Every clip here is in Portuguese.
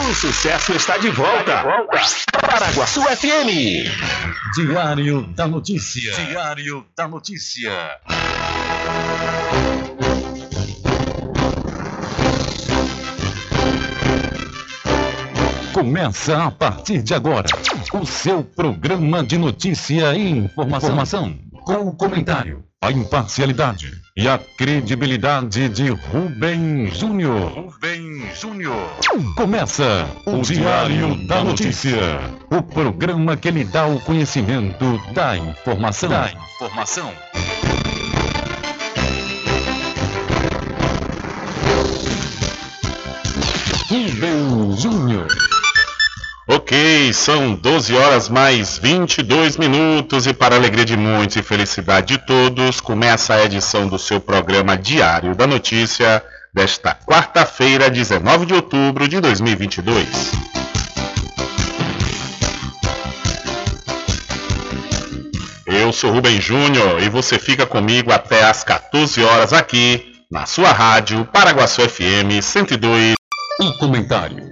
O sucesso está de volta. Paraguaçu FM. Diário da Notícia. Diário da Notícia. Começa a partir de agora o seu programa de notícia e informação, com o comentário, a imparcialidade e a credibilidade de Rubem Júnior. Rubem Júnior. Começa o Diário da Notícia, o programa que lhe dá o conhecimento da informação. Da informação. Rubem Júnior. Ok, são 12 horas mais 22 minutos e para alegria de muitos e felicidade de todos, começa a edição do seu programa Diário da Notícia desta quarta-feira, 19 de outubro de 2022. Eu sou Rubem Júnior e você fica comigo até às 14 horas aqui na sua rádio Paraguaçu FM 102. Um comentário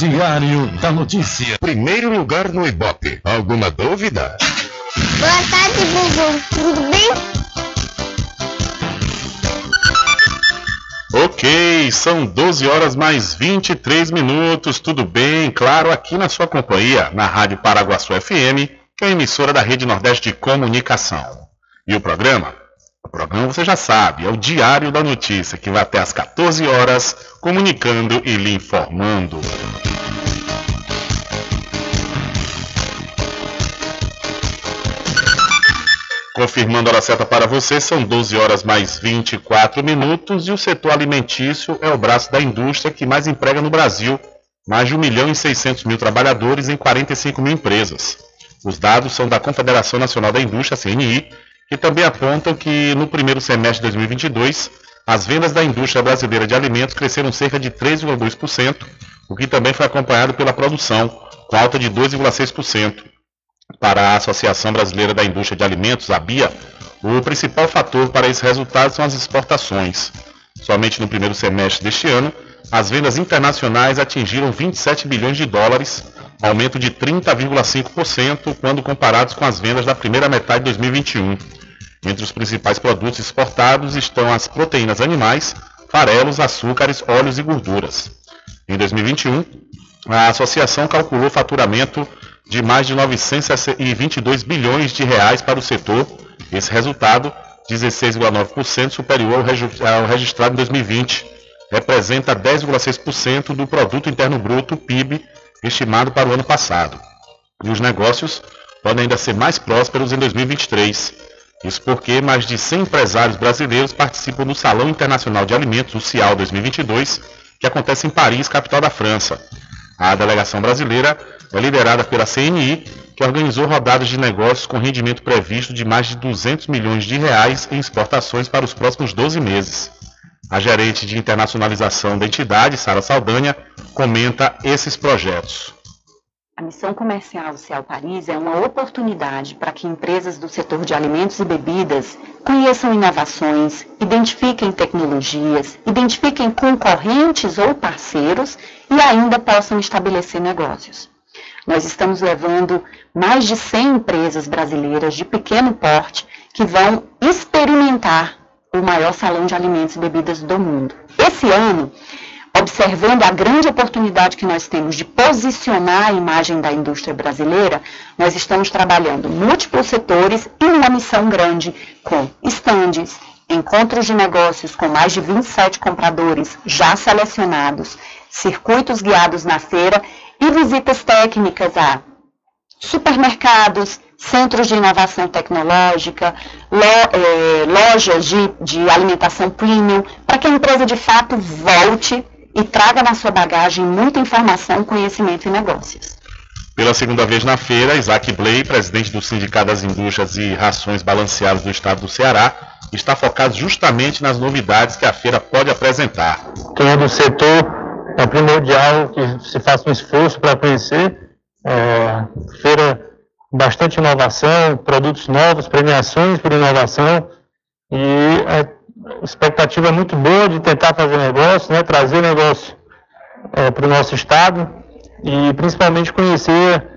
Diário da Notícia. Primeiro lugar no Ibope. Alguma dúvida? Boa tarde, Bubu. Tudo bem? Ok, são 12 horas mais 23 minutos, tudo bem? Claro, aqui na sua companhia, na Rádio Paraguaçu FM, que é a emissora da Rede Nordeste de Comunicação. E o programa? O programa você já sabe, é o Diário da Notícia, que vai até às 14 horas, comunicando e lhe informando. Confirmando a hora certa para você, são 12 horas mais 24 minutos e o setor alimentício é o braço da indústria que mais emprega no Brasil, mais de 1 milhão e 600 mil trabalhadores em 45 mil empresas. Os dados são da Confederação Nacional da Indústria, CNI, que também apontam que no primeiro semestre de 2022, as vendas da indústria brasileira de alimentos cresceram cerca de 3,2%, o que também foi acompanhado pela produção, com alta de 2,6%. Para a Associação Brasileira da Indústria de Alimentos, a BIA, o principal fator para esse resultado são as exportações. Somente no primeiro semestre deste ano, as vendas internacionais atingiram 27 bilhões de dólares, aumento de 30,5% quando comparados com as vendas da primeira metade de 2021. Entre os principais produtos exportados estão as proteínas animais, farelos, açúcares, óleos e gorduras. Em 2021, a associação calculou faturamento de mais de 922 bilhões de reais para o setor. Esse resultado, 16,9% superior ao registrado em 2020, representa 10,6% do produto interno bruto (PIB) estimado para o ano passado. E os negócios podem ainda ser mais prósperos em 2023. Isso porque mais de 100 empresários brasileiros participam do Salão Internacional de Alimentos, o CIAL 2022, que acontece em Paris, capital da França. A delegação brasileira é liderada pela CNI, que organizou rodadas de negócios com rendimento previsto de mais de 200 milhões de reais em exportações para os próximos 12 meses. A gerente de internacionalização da entidade, Sara Saldanha, comenta esses projetos. A missão comercial do Cial Paris é uma oportunidade para que empresas do setor de alimentos e bebidas conheçam inovações, identifiquem tecnologias, identifiquem concorrentes ou parceiros e ainda possam estabelecer negócios. Nós estamos levando mais de 100 empresas brasileiras de pequeno porte que vão experimentar o maior salão de alimentos e bebidas do mundo. Esse ano, observando a grande oportunidade que nós temos de posicionar a imagem da indústria brasileira, nós estamos trabalhando múltiplos setores e uma missão grande com estandes, encontros de negócios com mais de 27 compradores já selecionados, circuitos guiados na feira e visitas técnicas a supermercados, centros de inovação tecnológica, lo, eh, lojas de, de alimentação premium, para que a empresa de fato volte e traga na sua bagagem muita informação, conhecimento e negócios. Pela segunda vez na feira, Isaac Blay, presidente do Sindicato das Indústrias e Rações Balanceadas do Estado do Ceará, está focado justamente nas novidades que a feira pode apresentar. Quem é do setor é primordial que se faça um esforço para conhecer. É, feira bastante inovação, produtos novos, premiações por inovação e a expectativa é muito boa de tentar fazer negócio, né, trazer negócio é, para o nosso estado e principalmente conhecer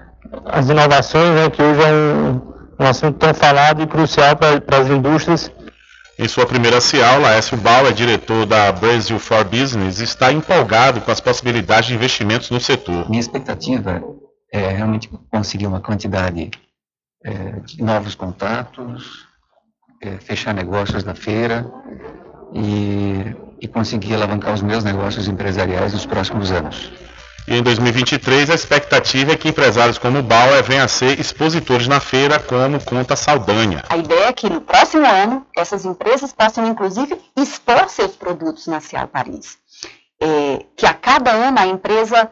as inovações, né, que hoje é um, um assunto tão falado e crucial para as indústrias em sua primeira CIAL, Laércio Bauer, diretor da Brazil for Business, está empolgado com as possibilidades de investimentos no setor. Minha expectativa é realmente conseguir uma quantidade é, de novos contatos, é, fechar negócios na feira e, e conseguir alavancar os meus negócios empresariais nos próximos anos. E em 2023, a expectativa é que empresários como o Bauer venham a ser expositores na feira, como conta Saldanha. A ideia é que no próximo ano, essas empresas possam, inclusive, expor seus produtos na Cial Paris. É, que a cada ano a empresa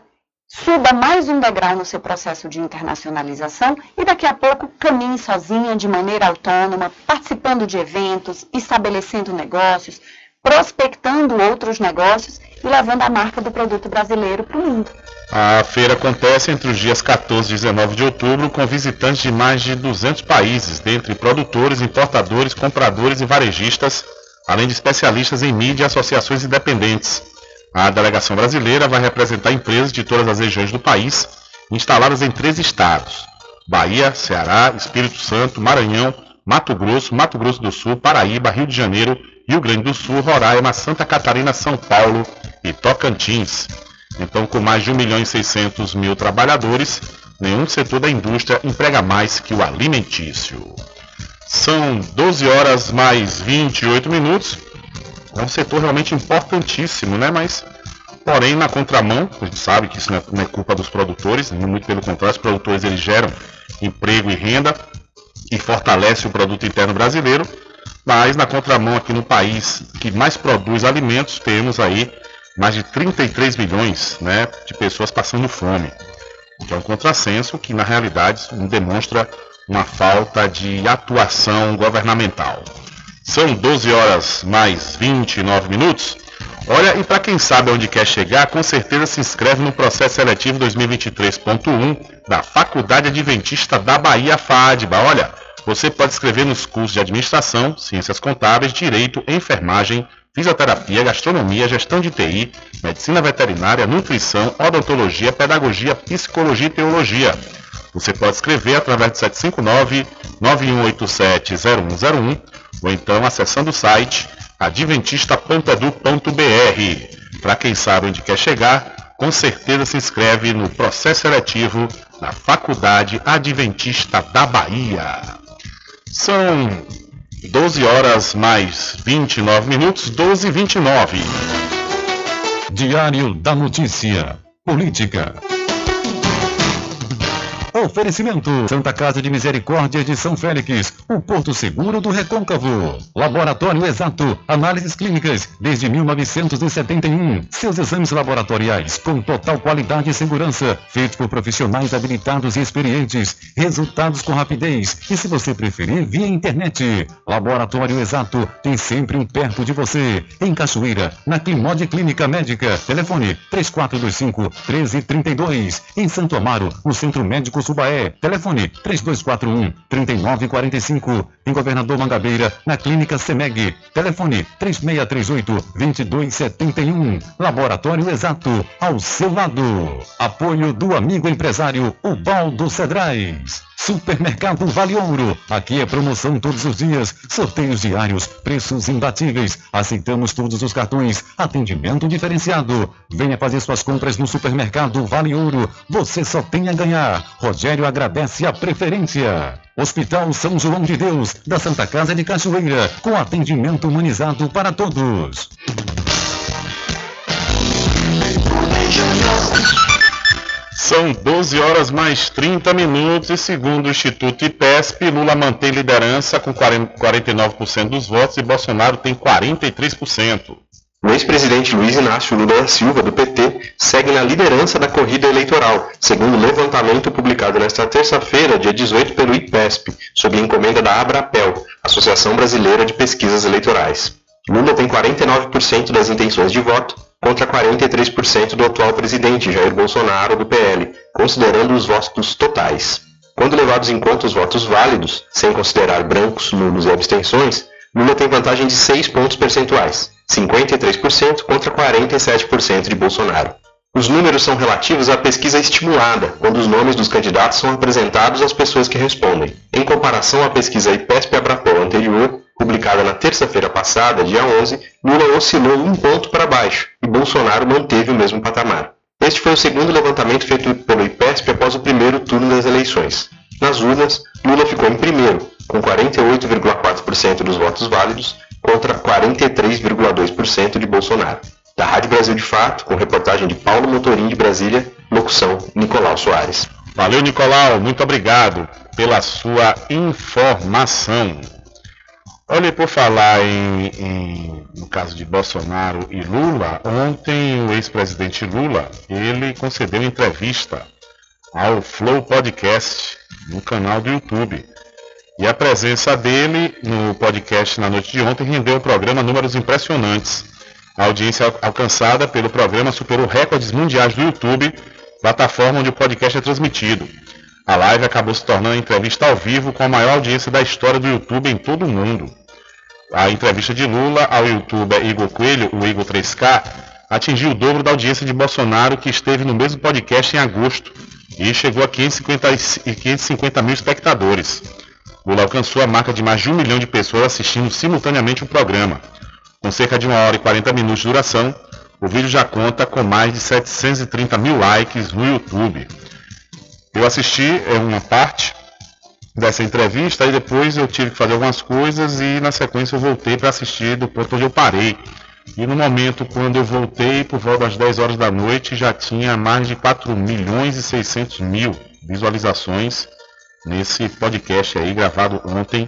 suba mais um degrau no seu processo de internacionalização e daqui a pouco caminhe sozinha, de maneira autônoma, participando de eventos, estabelecendo negócios, prospectando outros negócios e levando a marca do produto brasileiro para o mundo. A feira acontece entre os dias 14 e 19 de outubro com visitantes de mais de 200 países, dentre produtores, importadores, compradores e varejistas, além de especialistas em mídia e associações independentes. A delegação brasileira vai representar empresas de todas as regiões do país, instaladas em três estados: Bahia, Ceará, Espírito Santo, Maranhão, Mato Grosso, Mato Grosso do Sul, Paraíba, Rio de Janeiro Rio Grande do Sul, Roraima, Santa Catarina, São Paulo e Tocantins. Então, com mais de 1 milhão e 600 mil trabalhadores, nenhum setor da indústria emprega mais que o alimentício. São 12 horas mais 28 minutos. É um setor realmente importantíssimo, né? Mas, porém, na contramão, a gente sabe que isso não é culpa dos produtores, muito pelo contrário, os produtores eles geram emprego e renda e fortalece o produto interno brasileiro. Mas na contramão aqui no país que mais produz alimentos, temos aí mais de 33 milhões né, de pessoas passando fome. Então é um contrassenso que na realidade demonstra uma falta de atuação governamental. São 12 horas mais 29 minutos. Olha, e para quem sabe onde quer chegar, com certeza se inscreve no processo seletivo 2023.1 da Faculdade Adventista da Bahia FADBA. Olha, você pode escrever nos cursos de administração, ciências contábeis, direito, enfermagem, fisioterapia, gastronomia, gestão de TI, medicina veterinária, nutrição, odontologia, pedagogia, psicologia e teologia. Você pode escrever através do 759-9187-0101 ou então acessando o site adventista.edu.br. Para quem sabe onde quer chegar, com certeza se inscreve no processo seletivo na Faculdade Adventista da Bahia. São 12 horas mais 29 minutos, 12 e 29. Diário da Notícia. Política. Oferecimento: Santa Casa de Misericórdia de São Félix, o Porto Seguro do Recôncavo. Laboratório Exato, análises clínicas desde 1971. Seus exames laboratoriais com total qualidade e segurança, feitos por profissionais habilitados e experientes. Resultados com rapidez e, se você preferir, via internet. Laboratório Exato tem sempre um perto de você. Em Cachoeira, na Climode Clínica Médica. Telefone 3425 1332. Em Santo Amaro, no Centro Médico Subaé. Telefone 3241 3945. Em Governador Mangabeira, na Clínica Semeg. Telefone 3638 2271. Laboratório Exato, ao seu lado. Apoio do amigo empresário Ubaldo Cedrais. Supermercado Vale Ouro. Aqui é promoção todos os dias, sorteios diários, preços imbatíveis. Aceitamos todos os cartões, atendimento diferenciado. Venha fazer suas compras no Supermercado Vale Ouro. Você só tem a ganhar. Rogério agradece a preferência. Hospital São João de Deus, da Santa Casa de Cachoeira, com atendimento humanizado para todos. São 12 horas mais 30 minutos e segundo o Instituto IPESP, Lula mantém liderança com 49% dos votos e Bolsonaro tem 43%. O ex-presidente Luiz Inácio Lula da Silva, do PT, segue na liderança da corrida eleitoral, segundo o levantamento publicado nesta terça-feira, dia 18, pelo IPESP, sob encomenda da Abrapel, Associação Brasileira de Pesquisas Eleitorais. Lula tem 49% das intenções de voto, contra 43% do atual presidente Jair Bolsonaro do PL, considerando os votos totais. Quando levados em conta os votos válidos, sem considerar brancos, nulos e abstenções, Lula tem vantagem de 6 pontos percentuais, 53% contra 47% de Bolsonaro. Os números são relativos à pesquisa estimulada, quando os nomes dos candidatos são apresentados às pessoas que respondem. Em comparação à pesquisa IPESP-Abrapol anterior, publicada na terça-feira passada, dia 11, Lula oscilou um ponto para baixo e Bolsonaro manteve o mesmo patamar. Este foi o segundo levantamento feito pelo IPESP após o primeiro turno das eleições. Nas urnas, Lula ficou em primeiro, com 48,4% dos votos válidos contra 43,2% de Bolsonaro. Da Rádio Brasil de Fato, com reportagem de Paulo Motorim de Brasília, locução Nicolau Soares. Valeu, Nicolau, muito obrigado pela sua informação. Olha, por falar em, em, no caso de Bolsonaro e Lula, ontem o ex-presidente Lula, ele concedeu entrevista ao Flow Podcast no canal do YouTube. E a presença dele no podcast na noite de ontem rendeu ao programa números impressionantes. A audiência alcançada pelo programa superou recordes mundiais do YouTube, plataforma onde o podcast é transmitido. A live acabou se tornando a entrevista ao vivo com a maior audiência da história do YouTube em todo o mundo. A entrevista de Lula ao youtuber Igor Coelho, o Igor 3K, atingiu o dobro da audiência de Bolsonaro, que esteve no mesmo podcast em agosto e chegou a 550, 550 mil espectadores. Lula alcançou a marca de mais de um milhão de pessoas assistindo simultaneamente o programa. Com cerca de uma hora e 40 minutos de duração, o vídeo já conta com mais de 730 mil likes no YouTube. Eu assisti é uma parte dessa entrevista e depois eu tive que fazer algumas coisas e na sequência eu voltei para assistir do ponto onde eu parei. E no momento quando eu voltei, por volta das 10 horas da noite, já tinha mais de 4 milhões e 600 mil visualizações nesse podcast aí gravado ontem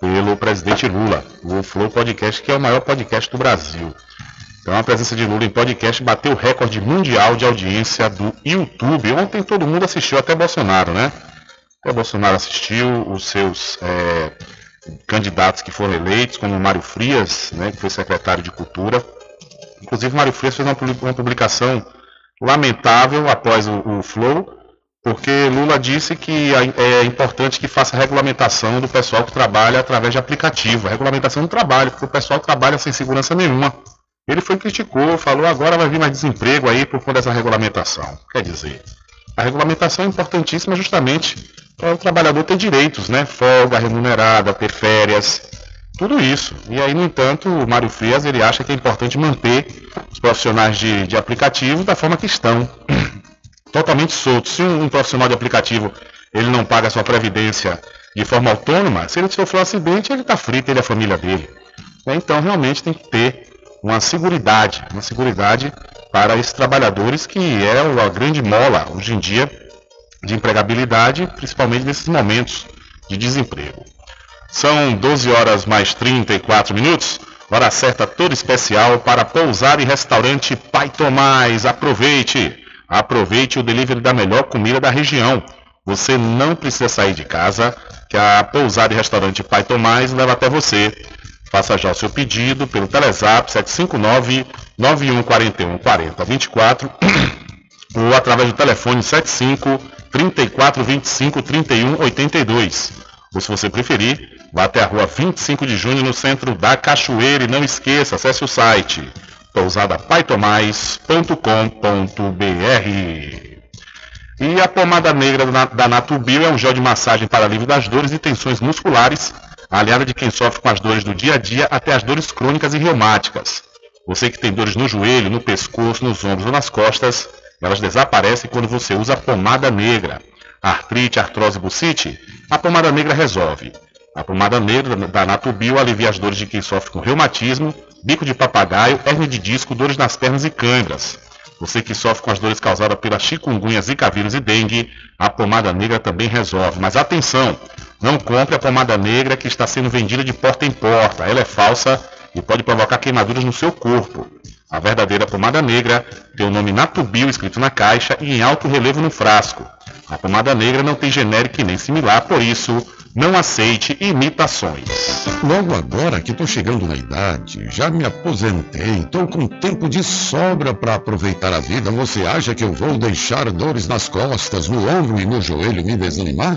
pelo presidente Lula, o Flow Podcast, que é o maior podcast do Brasil. Então a presença de Lula em podcast bateu o recorde mundial de audiência do YouTube. Ontem todo mundo assistiu, até Bolsonaro, né? Até Bolsonaro assistiu, os seus é, candidatos que foram eleitos, como Mário Frias, né, que foi secretário de Cultura. Inclusive Mário Frias fez uma publicação lamentável após o, o Flow, porque Lula disse que é importante que faça regulamentação do pessoal que trabalha através de aplicativo, regulamentação do trabalho, porque o pessoal trabalha sem segurança nenhuma. Ele foi criticou, falou agora vai vir mais desemprego aí por conta dessa regulamentação. Quer dizer, a regulamentação é importantíssima justamente para o trabalhador ter direitos, né? Folga remunerada, ter férias, tudo isso. E aí, no entanto, o Mário Frias ele acha que é importante manter os profissionais de, de aplicativo da forma que estão totalmente solto. Se um, um, profissional de aplicativo ele não paga a sua previdência de forma autônoma, se ele sofrer um acidente, ele está frito, ele é a família dele. Então, realmente tem que ter uma seguridade, uma seguridade para esses trabalhadores que é a grande mola hoje em dia de empregabilidade, principalmente nesses momentos de desemprego. São 12 horas mais 34 minutos, hora certa toda especial para pousar e restaurante Pai Tomás. Aproveite! Aproveite o delivery da melhor comida da região. Você não precisa sair de casa, que a pousada e restaurante Pai Tomás leva até você. Faça já o seu pedido pelo Telezap 759 9141 4024 ou através do telefone 75 3425 3182. Ou se você preferir, vá até a rua 25 de junho no centro da Cachoeira e não esqueça, acesse o site pousadapaitomais.com.br. E a pomada negra da Natubio é um gel de massagem para alívio das dores e tensões musculares, aliada de quem sofre com as dores do dia a dia até as dores crônicas e reumáticas. Você que tem dores no joelho, no pescoço, nos ombros ou nas costas, elas desaparecem quando você usa pomada negra. Artrite, artrose, bucite, a pomada negra resolve. A pomada negra da Natubio alivia as dores de quem sofre com reumatismo, bico de papagaio, hernia de disco, dores nas pernas e câimbras. Você que sofre com as dores causadas pela chikungunya, zika vírus e dengue, a pomada negra também resolve. Mas atenção, não compre a pomada negra que está sendo vendida de porta em porta. Ela é falsa e pode provocar queimaduras no seu corpo. A verdadeira pomada negra tem o nome Natubio escrito na caixa e em alto relevo no frasco. A pomada negra não tem genérico nem similar, por isso não aceite imitações. Logo agora que estou chegando na idade, já me aposentei, estou com tempo de sobra para aproveitar a vida. Você acha que eu vou deixar dores nas costas, no ombro e no joelho me desanimar?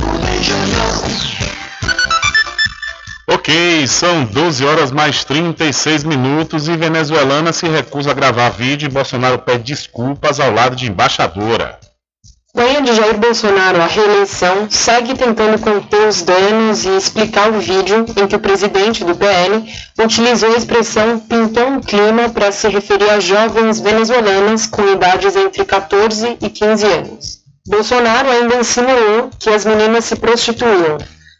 Ok, são 12 horas mais 36 minutos e venezuelana se recusa a gravar vídeo e Bolsonaro pede desculpas ao lado de embaixadora. Ganha de Jair Bolsonaro a reeleição segue tentando conter os danos e explicar o vídeo em que o presidente do PL utilizou a expressão pintou um clima para se referir a jovens venezuelanas com idades entre 14 e 15 anos. Bolsonaro ainda insinuou que as meninas se prostituíam.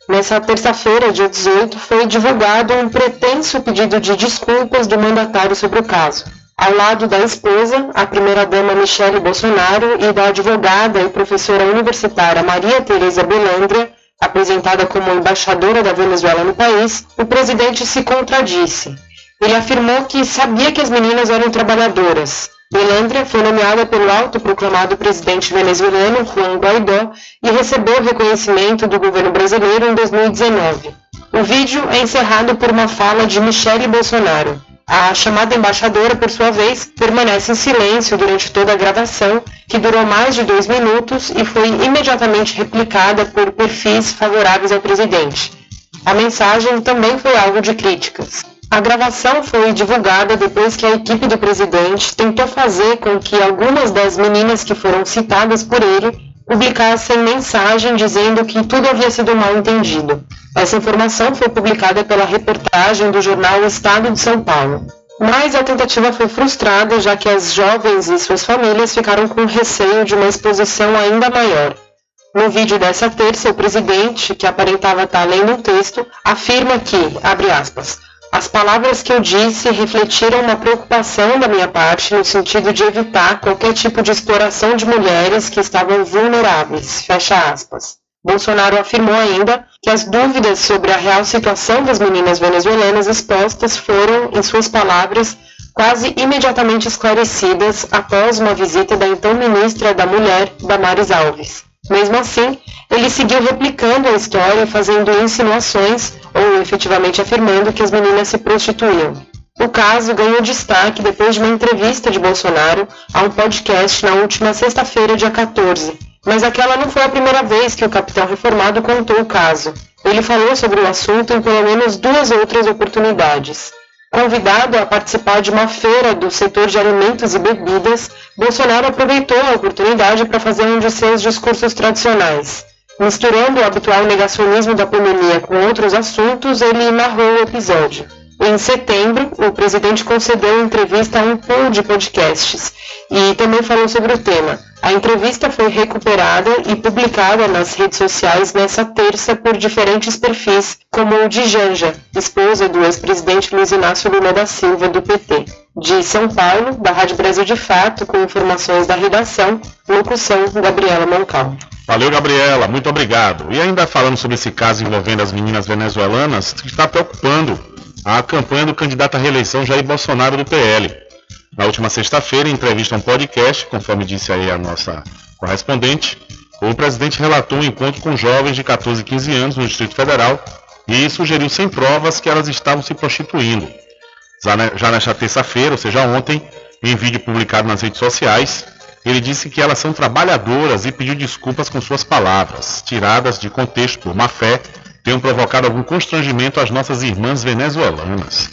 Nessa terça-feira, dia 18, foi divulgado um pretenso pedido de desculpas do mandatário sobre o caso. Ao lado da esposa, a primeira-dama Michele Bolsonaro, e da advogada e professora universitária Maria Tereza Belandria, apresentada como embaixadora da Venezuela no país, o presidente se contradisse. Ele afirmou que sabia que as meninas eram trabalhadoras, Belandria foi nomeada pelo autoproclamado presidente venezuelano Juan Guaidó e recebeu reconhecimento do governo brasileiro em 2019. O vídeo é encerrado por uma fala de Michele Bolsonaro. A chamada embaixadora, por sua vez, permanece em silêncio durante toda a gravação, que durou mais de dois minutos e foi imediatamente replicada por perfis favoráveis ao presidente. A mensagem também foi alvo de críticas. A gravação foi divulgada depois que a equipe do presidente tentou fazer com que algumas das meninas que foram citadas por ele publicassem mensagem dizendo que tudo havia sido mal entendido. Essa informação foi publicada pela reportagem do jornal Estado de São Paulo. Mas a tentativa foi frustrada, já que as jovens e suas famílias ficaram com receio de uma exposição ainda maior. No vídeo dessa terça, o presidente, que aparentava estar lendo um texto, afirma que, abre aspas, as palavras que eu disse refletiram uma preocupação da minha parte no sentido de evitar qualquer tipo de exploração de mulheres que estavam vulneráveis. Fecha aspas. Bolsonaro afirmou ainda que as dúvidas sobre a real situação das meninas venezuelanas expostas foram, em suas palavras, quase imediatamente esclarecidas após uma visita da então ministra da Mulher, Damares Alves. Mesmo assim, ele seguiu replicando a história, fazendo insinuações ou efetivamente afirmando que as meninas se prostituíam. O caso ganhou destaque depois de uma entrevista de Bolsonaro a um podcast na última sexta-feira, dia 14. Mas aquela não foi a primeira vez que o capitão reformado contou o caso. Ele falou sobre o assunto em pelo menos duas outras oportunidades. Convidado a participar de uma feira do setor de alimentos e bebidas, Bolsonaro aproveitou a oportunidade para fazer um de seus discursos tradicionais. Misturando o habitual negacionismo da pandemia com outros assuntos, ele narrou o episódio. Em setembro, o presidente concedeu entrevista a um pool de podcasts e também falou sobre o tema. A entrevista foi recuperada e publicada nas redes sociais nessa terça por diferentes perfis, como o de Janja, esposa do ex-presidente Luiz Inácio Lula da Silva, do PT. De São Paulo, da Rádio Brasil de Fato, com informações da redação, locução Gabriela Moncal. Valeu, Gabriela, muito obrigado. E ainda falando sobre esse caso envolvendo as meninas venezuelanas, que está preocupando a campanha do candidato à reeleição Jair Bolsonaro do PL. Na última sexta-feira, em entrevista a um podcast, conforme disse aí a nossa correspondente, o presidente relatou um encontro com jovens de 14 e 15 anos no Distrito Federal e sugeriu sem provas que elas estavam se prostituindo. Já nesta terça-feira, ou seja, ontem, em vídeo publicado nas redes sociais, ele disse que elas são trabalhadoras e pediu desculpas com suas palavras, tiradas de contexto por má fé, tenham provocado algum constrangimento às nossas irmãs venezuelanas.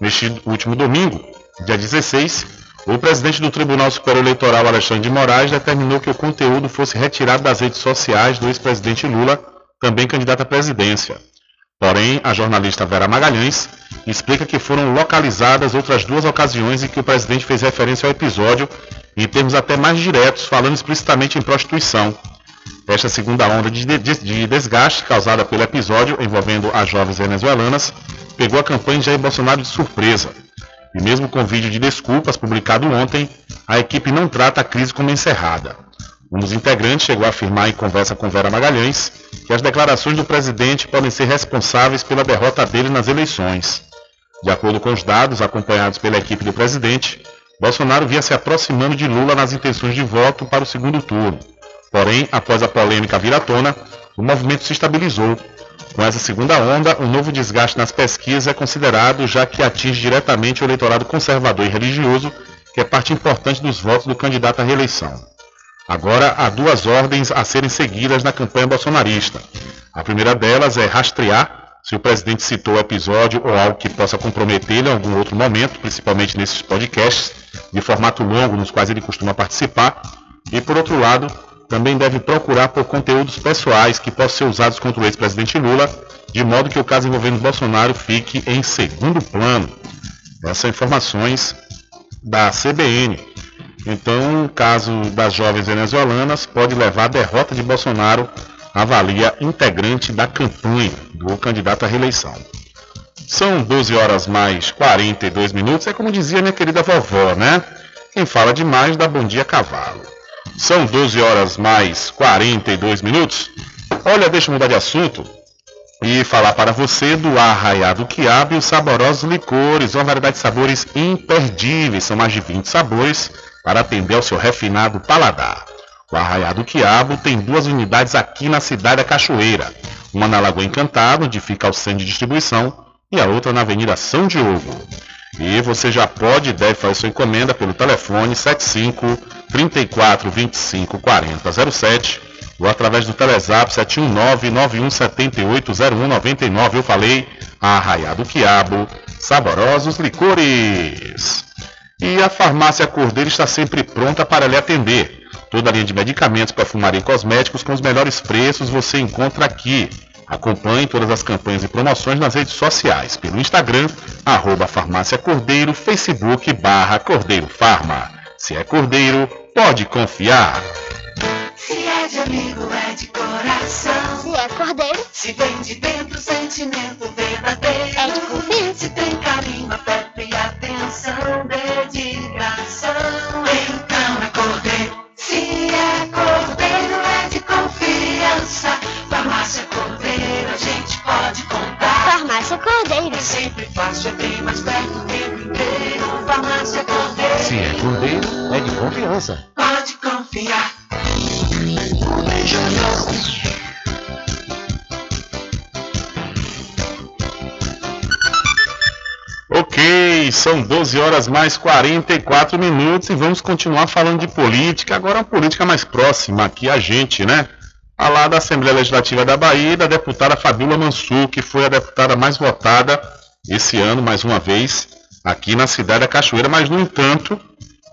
Neste último domingo, dia 16, o presidente do Tribunal Superior Eleitoral, Alexandre de Moraes, determinou que o conteúdo fosse retirado das redes sociais do ex-presidente Lula, também candidato à presidência. Porém, a jornalista Vera Magalhães explica que foram localizadas outras duas ocasiões em que o presidente fez referência ao episódio, em termos até mais diretos, falando explicitamente em prostituição. Esta segunda onda de, de, de desgaste causada pelo episódio envolvendo as jovens venezuelanas pegou a campanha de Jair Bolsonaro de surpresa. E mesmo com vídeo de desculpas publicado ontem, a equipe não trata a crise como encerrada. Um dos integrantes chegou a afirmar em conversa com Vera Magalhães que as declarações do presidente podem ser responsáveis pela derrota dele nas eleições. De acordo com os dados acompanhados pela equipe do presidente, Bolsonaro via se aproximando de Lula nas intenções de voto para o segundo turno. Porém, após a polêmica vir à tona, o movimento se estabilizou. Com essa segunda onda, um novo desgaste nas pesquisas é considerado, já que atinge diretamente o eleitorado conservador e religioso, que é parte importante dos votos do candidato à reeleição. Agora há duas ordens a serem seguidas na campanha bolsonarista. A primeira delas é rastrear se o presidente citou o episódio ou algo que possa comprometê-lo em algum outro momento, principalmente nesses podcasts de formato longo nos quais ele costuma participar. E por outro lado, também deve procurar por conteúdos pessoais que possam ser usados contra o ex-presidente Lula, de modo que o caso envolvendo Bolsonaro fique em segundo plano. Essas são informações da CBN. Então, o caso das jovens venezuelanas pode levar à derrota de Bolsonaro, avalia integrante da campanha do candidato à reeleição. São 12 horas mais 42 minutos, é como dizia minha querida vovó, né? Quem fala demais dá bom dia cavalo. São 12 horas mais 42 minutos. Olha, deixa eu mudar de assunto e falar para você do Arraiado Quiabo e os saborosos licores, uma variedade de sabores imperdíveis, são mais de 20 sabores para atender ao seu refinado paladar. O Arraiado Quiabo tem duas unidades aqui na cidade da Cachoeira, uma na Lagoa Encantada, onde fica o centro de distribuição, e a outra na Avenida São Diogo. E você já pode e deve fazer sua encomenda pelo telefone 75 34 25 40 07 ou através do Telezap 719 9178 0199. Eu falei Arraiado Quiabo, saborosos licores. E a farmácia Cordeiro está sempre pronta para lhe atender. Toda a linha de medicamentos, perfumaria e cosméticos com os melhores preços você encontra aqui. Acompanhe todas as campanhas e promoções nas redes sociais, pelo Instagram, arroba farmácia Cordeiro, Facebook, barra Cordeiro Farma. Se é Cordeiro, pode confiar. Se é de amigo, é de coração. Se é cordeiro, Se vem de dentro, sentimento verdadeiro. É de confiança. Se tem carinho, afeto e atenção, dedicação. Então é cordeiro. Se é cordeiro, é de confiança. Farmácia cordeiro. É sempre fácil, é bem mais perto o tempo inteiro. Farmácia Cordeiro. Se é cordeiro, é de confiança. Pode confiar. Ok, são 12 horas mais 44 minutos e vamos continuar falando de política, agora uma política mais próxima aqui a gente, né? Falar da Assembleia Legislativa da Bahia da deputada Fabíola Mansur, que foi a deputada mais votada esse ano, mais uma vez, aqui na cidade da Cachoeira, mas no entanto,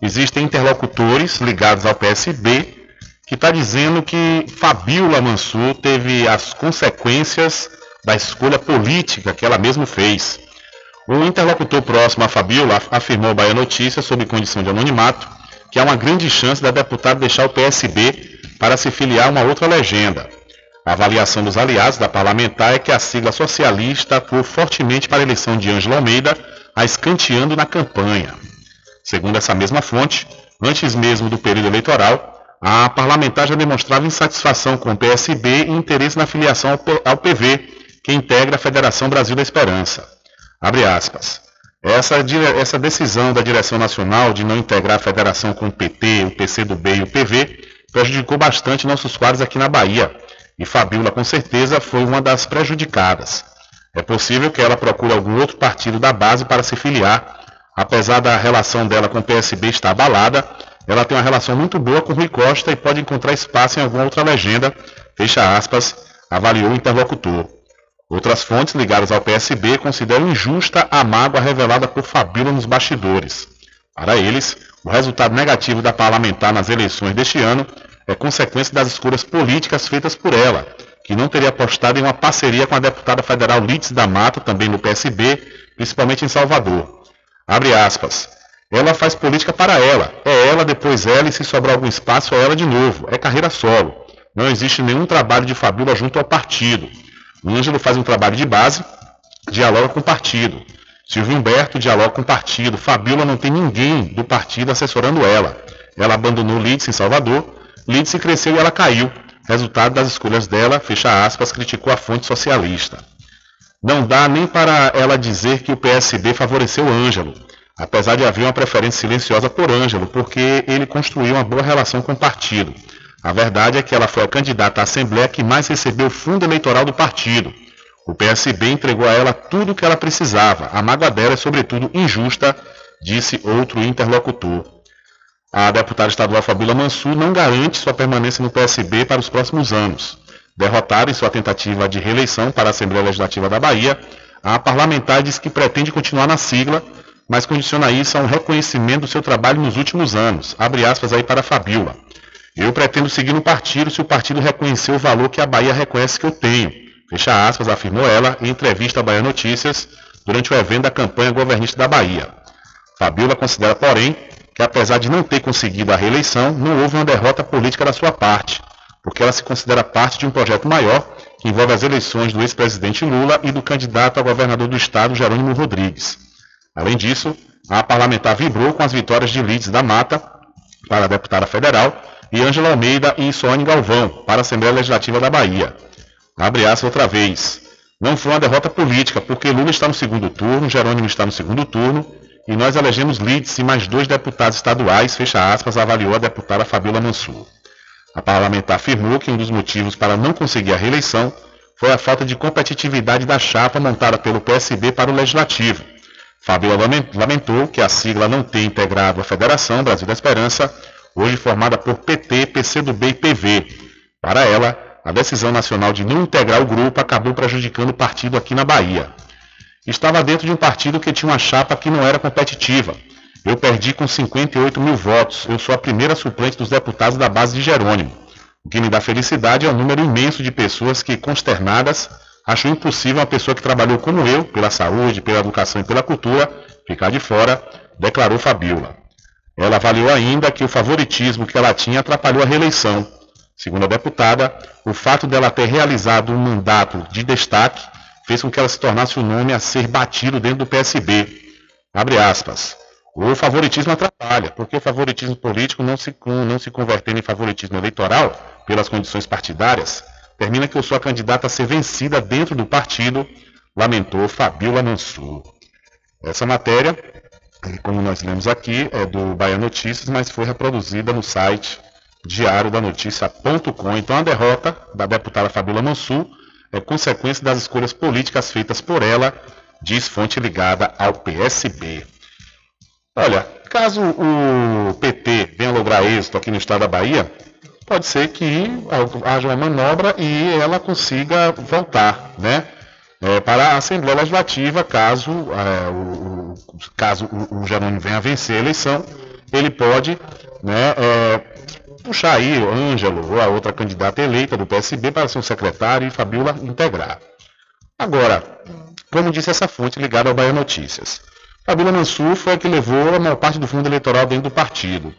existem interlocutores ligados ao PSB que está dizendo que Fabíola Mansur teve as consequências da escolha política que ela mesma fez. Um interlocutor próximo a Fabíola afirmou ao Bahia Notícias, sob condição de anonimato, que há uma grande chance da deputada deixar o PSB para se filiar a uma outra legenda. A avaliação dos aliados da parlamentar é que a sigla socialista atuou fortemente para a eleição de Ângela Almeida, a escanteando na campanha. Segundo essa mesma fonte, antes mesmo do período eleitoral, a parlamentar já demonstrava insatisfação com o PSB e interesse na filiação ao PV, que integra a Federação Brasil da Esperança. Abre aspas. Essa, essa decisão da direção nacional de não integrar a federação com o PT, o PCdoB e o PV prejudicou bastante nossos quadros aqui na Bahia. E Fabiola, com certeza, foi uma das prejudicadas. É possível que ela procure algum outro partido da base para se filiar. Apesar da relação dela com o PSB estar abalada, ela tem uma relação muito boa com Rui Costa e pode encontrar espaço em alguma outra legenda, fecha aspas, avaliou o interlocutor. Outras fontes ligadas ao PSB consideram injusta a mágoa revelada por Fabíola nos bastidores. Para eles, o resultado negativo da parlamentar nas eleições deste ano é consequência das escolhas políticas feitas por ela, que não teria apostado em uma parceria com a deputada federal Lites da Mata, também no PSB, principalmente em Salvador. Abre aspas. Ela faz política para ela. É ela, depois ela, e se sobrar algum espaço, é ela de novo. É carreira solo. Não existe nenhum trabalho de Fabíola junto ao partido. O Ângelo faz um trabalho de base, dialoga com o partido. Silvio Humberto dialoga com o partido. Fabíola não tem ninguém do partido assessorando ela. Ela abandonou Lídice em Salvador. Lídice cresceu e ela caiu. Resultado das escolhas dela, fecha aspas, criticou a fonte socialista. Não dá nem para ela dizer que o PSB favoreceu Ângelo apesar de haver uma preferência silenciosa por Ângelo, porque ele construiu uma boa relação com o partido. A verdade é que ela foi a candidata à Assembleia que mais recebeu fundo eleitoral do partido. O PSB entregou a ela tudo o que ela precisava. A mágoa dela é, sobretudo, injusta, disse outro interlocutor. A deputada estadual Fabíola Mansur não garante sua permanência no PSB para os próximos anos. Derrotada em sua tentativa de reeleição para a Assembleia Legislativa da Bahia, a parlamentar diz que pretende continuar na sigla, mas condiciona isso a um reconhecimento do seu trabalho nos últimos anos. Abre aspas aí para a Fabiola. Eu pretendo seguir no partido se o partido reconhecer o valor que a Bahia reconhece que eu tenho. Fecha aspas, afirmou ela em entrevista à Bahia Notícias durante o evento da campanha governista da Bahia. Fabiola considera, porém, que apesar de não ter conseguido a reeleição, não houve uma derrota política da sua parte, porque ela se considera parte de um projeto maior que envolve as eleições do ex-presidente Lula e do candidato a governador do estado, Jerônimo Rodrigues. Além disso, a parlamentar vibrou com as vitórias de Lides da Mata para a deputada federal e Ângela Almeida e Soane Galvão para a Assembleia Legislativa da Bahia. Abre aspas outra vez. Não foi uma derrota política, porque Lula está no segundo turno, Jerônimo está no segundo turno, e nós elegemos Lides e mais dois deputados estaduais, fecha aspas, avaliou a deputada Fabiola Mansur. A parlamentar afirmou que um dos motivos para não conseguir a reeleição foi a falta de competitividade da chapa montada pelo PSB para o Legislativo, Fabiola lamentou que a sigla não tenha integrado a Federação Brasil da Esperança, hoje formada por PT, PCdoB e PV. Para ela, a decisão nacional de não integrar o grupo acabou prejudicando o partido aqui na Bahia. Estava dentro de um partido que tinha uma chapa que não era competitiva. Eu perdi com 58 mil votos. Eu sou a primeira suplente dos deputados da base de Jerônimo. O que me dá felicidade é o número imenso de pessoas que, consternadas, Acho impossível uma pessoa que trabalhou como eu, pela saúde, pela educação e pela cultura, ficar de fora, declarou Fabiola. Ela avaliou ainda que o favoritismo que ela tinha atrapalhou a reeleição. Segundo a deputada, o fato dela ter realizado um mandato de destaque fez com que ela se tornasse o nome a ser batido dentro do PSB. Abre aspas. O favoritismo atrapalha, porque o favoritismo político não se, não se convertendo em favoritismo eleitoral pelas condições partidárias, termina que eu sou a candidata a ser vencida dentro do partido, lamentou Fabiola Mansur. Essa matéria, como nós lemos aqui, é do Bahia Notícias, mas foi reproduzida no site diariodanoticia.com. Então a derrota da deputada Fabiola Mansur é consequência das escolhas políticas feitas por ela, diz fonte ligada ao PSB. Olha, caso o PT venha lograr êxito aqui no estado da Bahia, pode ser que haja uma manobra e ela consiga voltar, né? É, para a Assembleia Legislativa, caso, é, o, caso o, o Jerônimo venha vencer a eleição, ele pode né, é, puxar aí o Ângelo a outra candidata eleita do PSB para ser um secretário e Fabiola integrar. Agora, como disse essa fonte ligada ao Bahia Notícias, Fabiola Mansur foi a que levou a maior parte do fundo eleitoral dentro do partido.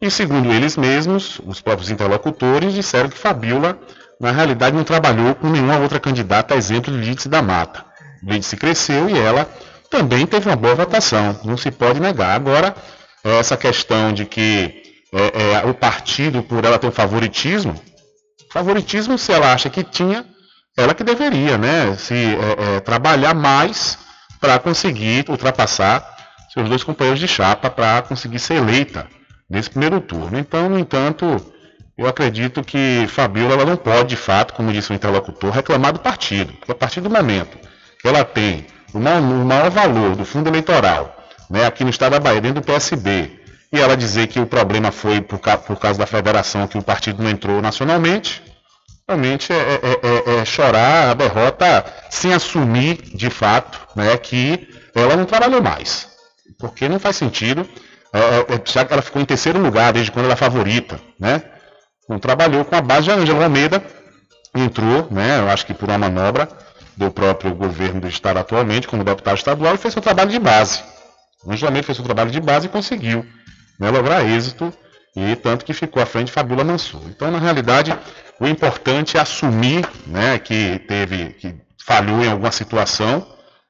E segundo eles mesmos, os próprios interlocutores disseram que Fabiola, na realidade, não trabalhou com nenhuma outra candidata a exemplo de Lídice da Mata. Lídice cresceu e ela também teve uma boa votação, não se pode negar. Agora, essa questão de que é, é, o partido, por ela ter um favoritismo, favoritismo se ela acha que tinha, ela que deveria, né, se é, é trabalhar mais para conseguir ultrapassar seus dois companheiros de chapa para conseguir ser eleita nesse primeiro turno. Então, no entanto, eu acredito que Fabiola ela não pode, de fato, como disse o interlocutor, reclamar do partido. Porque a partir do momento que ela tem o maior, o maior valor do fundo eleitoral, né, aqui no estado da Bahia, dentro do PSB, e ela dizer que o problema foi por, por causa da federação, que o partido não entrou nacionalmente, realmente é, é, é, é, chorar a derrota sem assumir de fato né, que ela não trabalhou mais. Porque não faz sentido, já que ela ficou em terceiro lugar desde quando ela é favorita, né? Não trabalhou com a base de Ângela Almeida, entrou, né, eu acho que por uma manobra do próprio governo do estado atualmente, como deputado estadual, e fez seu trabalho de base. Ângela Almeida fez seu trabalho de base e conseguiu né, lograr êxito, e tanto que ficou à frente de Fabiola Mansur. Então, na realidade, o importante é assumir né, que teve, que falhou em alguma situação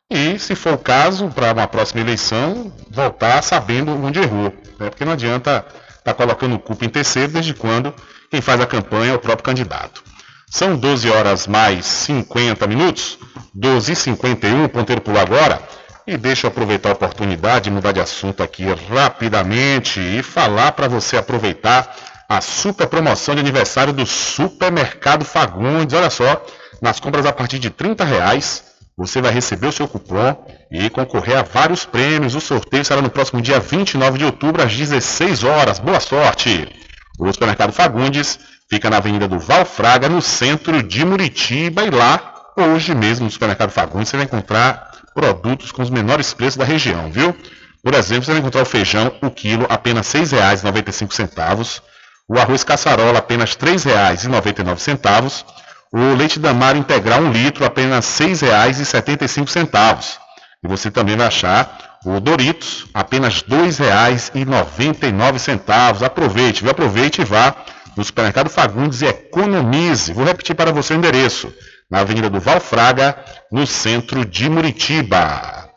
e, se for o caso, para uma próxima eleição, voltar sabendo onde errou. Né, porque não adianta estar tá colocando culpa em terceiro, desde quando quem faz a campanha é o próprio candidato. São 12 horas mais 50 minutos, 12 e 51, ponteiro por agora. E deixa eu aproveitar a oportunidade de mudar de assunto aqui rapidamente e falar para você aproveitar a super promoção de aniversário do Supermercado Fagundes. Olha só, nas compras a partir de 30 reais, você vai receber o seu cupom e concorrer a vários prêmios. O sorteio será no próximo dia 29 de outubro, às 16 horas. Boa sorte! O Supermercado Fagundes fica na Avenida do Valfraga, no centro de Muritiba. E lá, hoje mesmo, no Supermercado Fagundes, você vai encontrar produtos com os menores preços da região, viu? Por exemplo, você vai encontrar o feijão, o quilo, apenas R$ 6,95. O arroz caçarola, apenas R$ 3,99. O leite damar integral, 1 litro, apenas R$ 6,75. E você também vai achar o Doritos, apenas R$ 2,99. Aproveite, viu? Aproveite e vá no supermercado Fagundes e economize. Vou repetir para você o endereço. Na Avenida do Valfraga, no centro de Muritiba.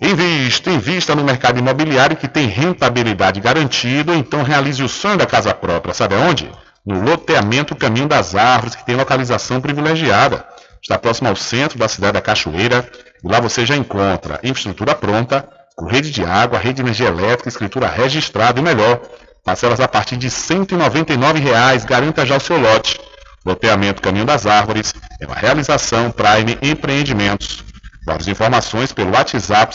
Invista, invista no mercado imobiliário que tem rentabilidade garantida, então realize o sonho da casa própria. Sabe aonde? No loteamento Caminho das Árvores, que tem localização privilegiada. Está próximo ao centro da cidade da Cachoeira, e lá você já encontra infraestrutura pronta, com rede de água, rede de energia elétrica, escritura registrada e melhor. Parcelas a partir de 199 reais, garanta já o seu lote. Loteamento Caminho das Árvores é uma realização Prime Empreendimentos. Mais informações pelo WhatsApp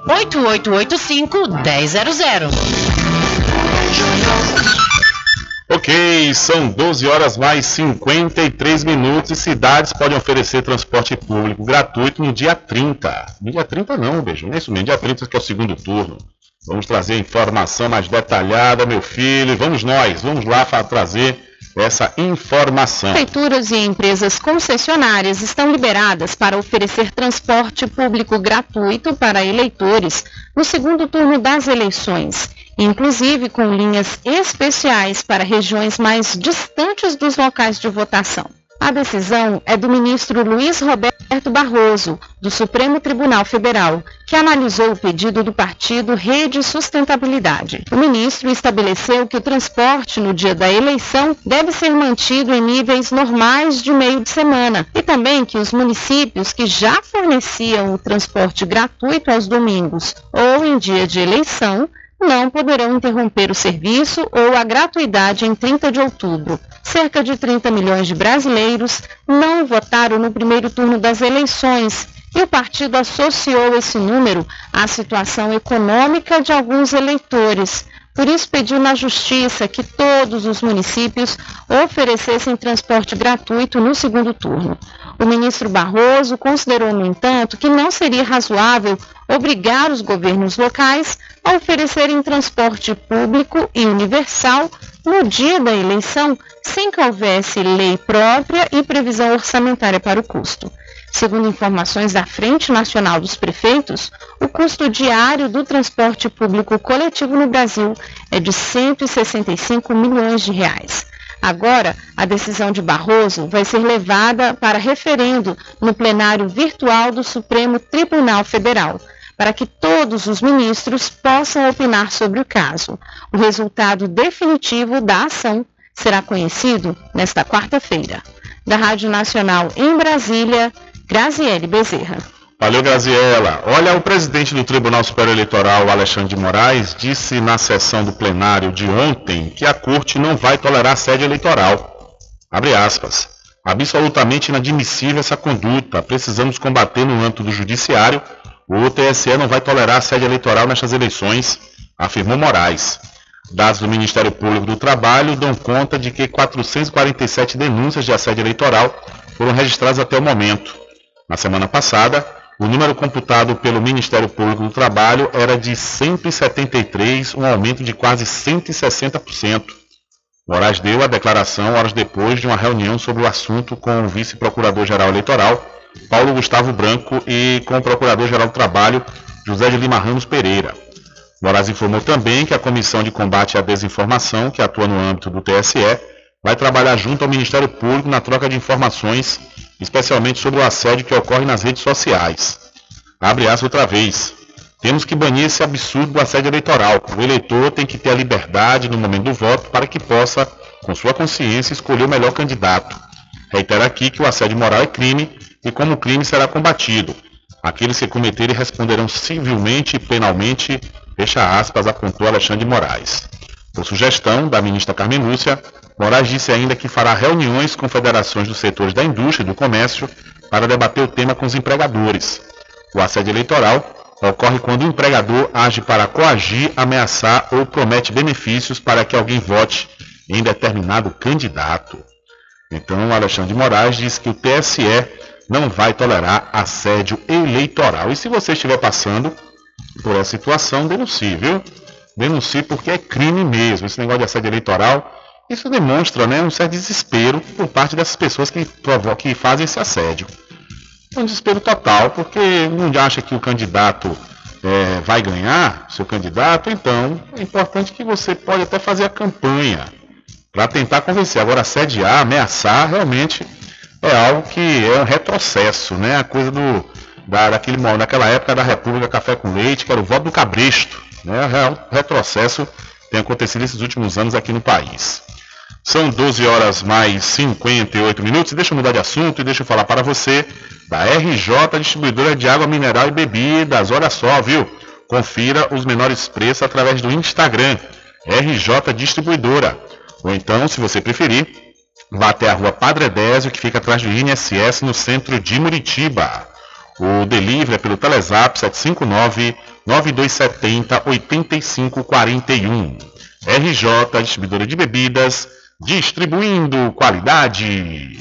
1000. Ok, são 12 horas mais 53 minutos e cidades podem oferecer transporte público gratuito no dia 30. No dia 30 não, beijo, não é isso mesmo, dia 30 que é o segundo turno. Vamos trazer informação mais detalhada, meu filho, vamos nós, vamos lá trazer essa informação. Prefeituras e empresas concessionárias estão liberadas para oferecer transporte público gratuito para eleitores no segundo turno das eleições inclusive com linhas especiais para regiões mais distantes dos locais de votação. A decisão é do ministro Luiz Roberto Barroso, do Supremo Tribunal Federal, que analisou o pedido do partido Rede Sustentabilidade. O ministro estabeleceu que o transporte no dia da eleição deve ser mantido em níveis normais de meio de semana e também que os municípios que já forneciam o transporte gratuito aos domingos ou em dia de eleição não poderão interromper o serviço ou a gratuidade em 30 de outubro. Cerca de 30 milhões de brasileiros não votaram no primeiro turno das eleições e o partido associou esse número à situação econômica de alguns eleitores. Por isso, pediu na Justiça que todos os municípios oferecessem transporte gratuito no segundo turno. O ministro Barroso considerou, no entanto, que não seria razoável obrigar os governos locais a oferecerem transporte público e universal no dia da eleição, sem que houvesse lei própria e previsão orçamentária para o custo. Segundo informações da Frente Nacional dos Prefeitos, o custo diário do transporte público coletivo no Brasil é de 165 milhões de reais. Agora, a decisão de Barroso vai ser levada para referendo no plenário virtual do Supremo Tribunal Federal, para que todos os ministros possam opinar sobre o caso. O resultado definitivo da ação será conhecido nesta quarta-feira. Da Rádio Nacional em Brasília, Graziele Bezerra. Valeu, Graziela. Olha, o presidente do Tribunal Superior Eleitoral, Alexandre de Moraes, disse na sessão do plenário de ontem que a corte não vai tolerar sede eleitoral. Abre aspas. Absolutamente inadmissível essa conduta. Precisamos combater no âmbito do judiciário. O TSE não vai tolerar sede eleitoral nestas eleições, afirmou Moraes. Dados do Ministério Público do Trabalho dão conta de que 447 denúncias de assédio eleitoral foram registradas até o momento. Na semana passada, o número computado pelo Ministério Público do Trabalho era de 173, um aumento de quase 160%. Moraes deu a declaração horas depois de uma reunião sobre o assunto com o vice-procurador-geral eleitoral, Paulo Gustavo Branco, e com o procurador-geral do Trabalho, José de Lima Ramos Pereira. Moraes informou também que a Comissão de Combate à Desinformação, que atua no âmbito do TSE, vai trabalhar junto ao Ministério Público na troca de informações, especialmente sobre o assédio que ocorre nas redes sociais. Abre aspas outra vez. Temos que banir esse absurdo do assédio eleitoral. O eleitor tem que ter a liberdade no momento do voto para que possa, com sua consciência, escolher o melhor candidato. Reitero aqui que o assédio moral é crime e, como crime, será combatido. Aqueles que cometerem responderão civilmente e penalmente Fecha aspas, apontou Alexandre Moraes. Por sugestão da ministra Carmen Lúcia, Moraes disse ainda que fará reuniões com federações dos setores da indústria e do comércio para debater o tema com os empregadores. O assédio eleitoral ocorre quando o empregador age para coagir, ameaçar ou promete benefícios para que alguém vote em determinado candidato. Então, Alexandre Moraes diz que o TSE não vai tolerar assédio eleitoral. E se você estiver passando por essa situação, denuncie, viu? Denuncie porque é crime mesmo. Esse negócio de assédio eleitoral, isso demonstra né, um certo desespero por parte dessas pessoas que, que fazem esse assédio. É um desespero total, porque não acha que o candidato é, vai ganhar, seu candidato, então é importante que você pode até fazer a campanha para tentar convencer. Agora, assediar, ameaçar, realmente é algo que é um retrocesso, né? A coisa do da, daquele, naquela época da República Café com Leite, que era o voto do cabresto. Né? Retrocesso tem acontecido nesses últimos anos aqui no país. São 12 horas mais 58 minutos. Deixa eu mudar de assunto e deixa eu falar para você da RJ Distribuidora de Água Mineral e Bebidas. Olha só, viu? Confira os menores preços através do Instagram, RJ Distribuidora. Ou então, se você preferir, vá até a rua Padre Désio, que fica atrás do INSS, no centro de Muritiba. O delivery é pelo Telezap 759 9270 8541. RJ, distribuidora de bebidas, distribuindo qualidade.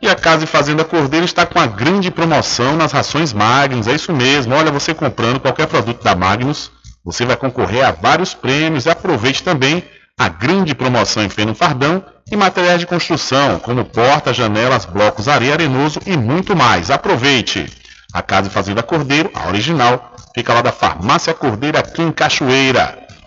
E a Casa e Fazenda Cordeiro está com a grande promoção nas rações Magnus. É isso mesmo. Olha, você comprando qualquer produto da Magnus, você vai concorrer a vários prêmios. E aproveite também a grande promoção em feno fardão e materiais de construção, como portas, janelas, blocos, areia, arenoso e muito mais. Aproveite! A Casa e Fazenda Cordeiro, a original, fica lá da Farmácia Cordeiro aqui em Cachoeira.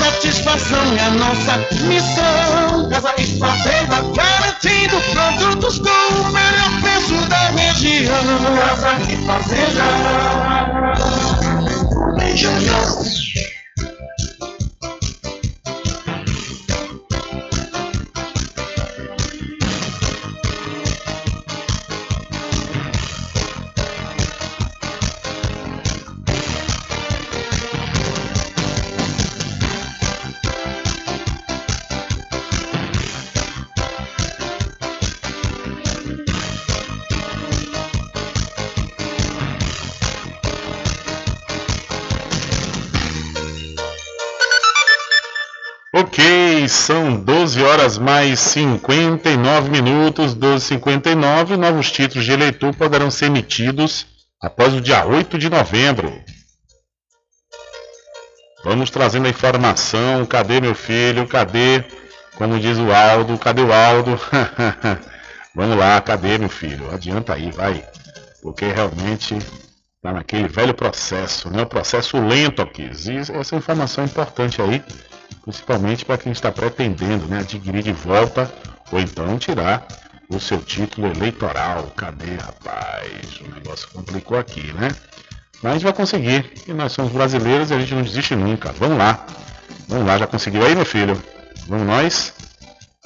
satisfação é a nossa missão. Casa e Fazenda, garantindo produtos com o melhor preço da região. Casa e Fazenda. Ok, são 12 horas mais 59 minutos, 12h59. Novos títulos de eleitor poderão ser emitidos após o dia 8 de novembro. Vamos trazendo a informação. Cadê meu filho? Cadê? Como diz o Aldo, cadê o Aldo? Vamos lá, cadê meu filho? Adianta aí, vai. Porque realmente está naquele velho processo, né? O processo lento aqui. Essa informação é importante aí, principalmente para quem está pretendendo né, adquirir de volta ou então tirar o seu título eleitoral. Cadê, rapaz? O negócio complicou aqui, né? Mas a gente vai conseguir. E nós somos brasileiros e a gente não desiste nunca. Vamos lá. Vamos lá, já conseguiu aí, meu filho? Vamos nós?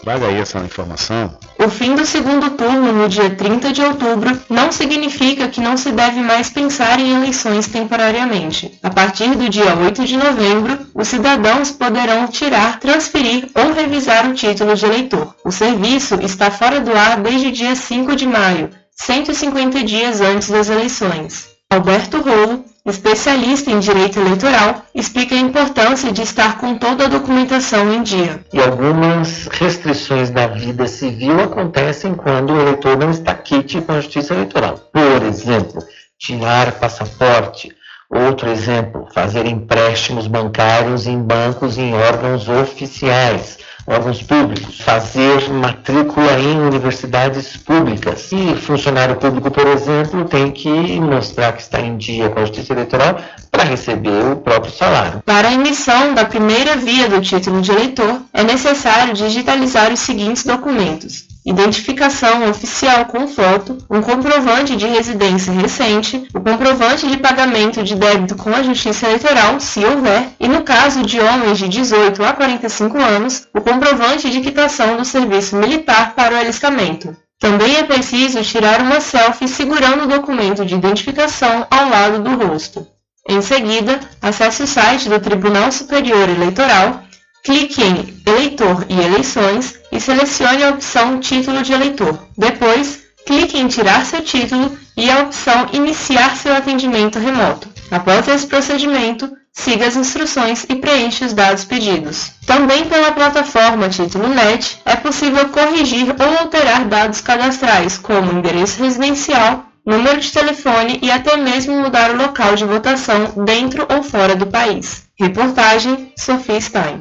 Aí essa informação. O fim do segundo turno no dia 30 de outubro não significa que não se deve mais pensar em eleições temporariamente. A partir do dia 8 de novembro, os cidadãos poderão tirar, transferir ou revisar o título de eleitor. O serviço está fora do ar desde dia 5 de maio, 150 dias antes das eleições. Alberto Rolo, especialista em direito eleitoral, explica a importância de estar com toda a documentação em dia. E algumas restrições da vida civil acontecem quando o eleitor não está quite com a justiça eleitoral. Por exemplo, tirar passaporte. Outro exemplo, fazer empréstimos bancários em bancos em órgãos oficiais órgãos públicos, fazer matrícula em universidades públicas. E funcionário público, por exemplo, tem que mostrar que está em dia com a Justiça Eleitoral para receber o próprio salário. Para a emissão da primeira via do título de eleitor, é necessário digitalizar os seguintes documentos: identificação oficial com foto, um comprovante de residência recente, o comprovante de pagamento de débito com a Justiça Eleitoral, se houver, e no caso de homens de 18 a 45 anos, o comprovante de quitação do serviço militar para o alistamento. Também é preciso tirar uma selfie segurando o documento de identificação ao lado do rosto. Em seguida, acesse o site do Tribunal Superior Eleitoral Clique em Eleitor e Eleições e selecione a opção Título de Eleitor. Depois, clique em Tirar seu título e a opção Iniciar seu atendimento remoto. Após esse procedimento, siga as instruções e preencha os dados pedidos. Também pela plataforma Título Net é possível corrigir ou alterar dados cadastrais, como endereço residencial, número de telefone e até mesmo mudar o local de votação dentro ou fora do país. Reportagem Sofia Stein.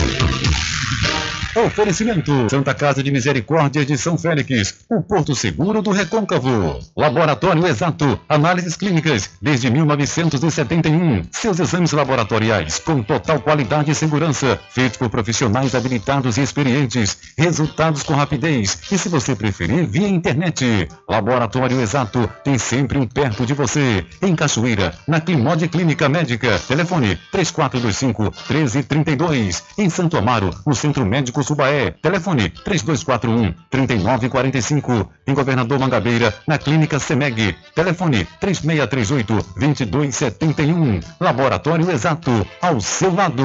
Oferecimento: Santa Casa de Misericórdia de São Félix, o Porto Seguro do Recôncavo. Laboratório Exato, análises clínicas desde 1971. Seus exames laboratoriais com total qualidade e segurança, feitos por profissionais habilitados e experientes. Resultados com rapidez e, se você preferir, via internet. Laboratório Exato tem sempre um perto de você. Em Cachoeira, na Climode Clínica Médica. Telefone 3425 1332. Em Santo Amaro, no Centro Médico Subaé. Telefone 3241 3945. Em Governador Mangabeira, na Clínica Semeg. Telefone 3638 2271. Laboratório Exato, ao seu lado.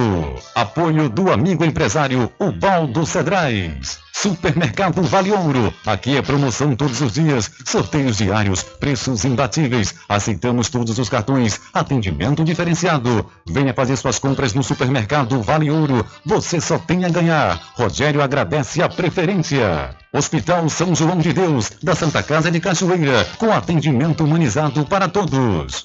Apoio do amigo empresário Ubaldo Cedrais. Supermercado Vale Ouro. Aqui é promoção todos os dias, sorteios diários, preços imbatíveis. Aceitamos todos os cartões, atendimento diferenciado. Venha fazer suas compras no Supermercado Vale Ouro. Você só tem a ganhar. Rogério agradece a preferência. Hospital São João de Deus, da Santa Casa de Cachoeira, com atendimento humanizado para todos.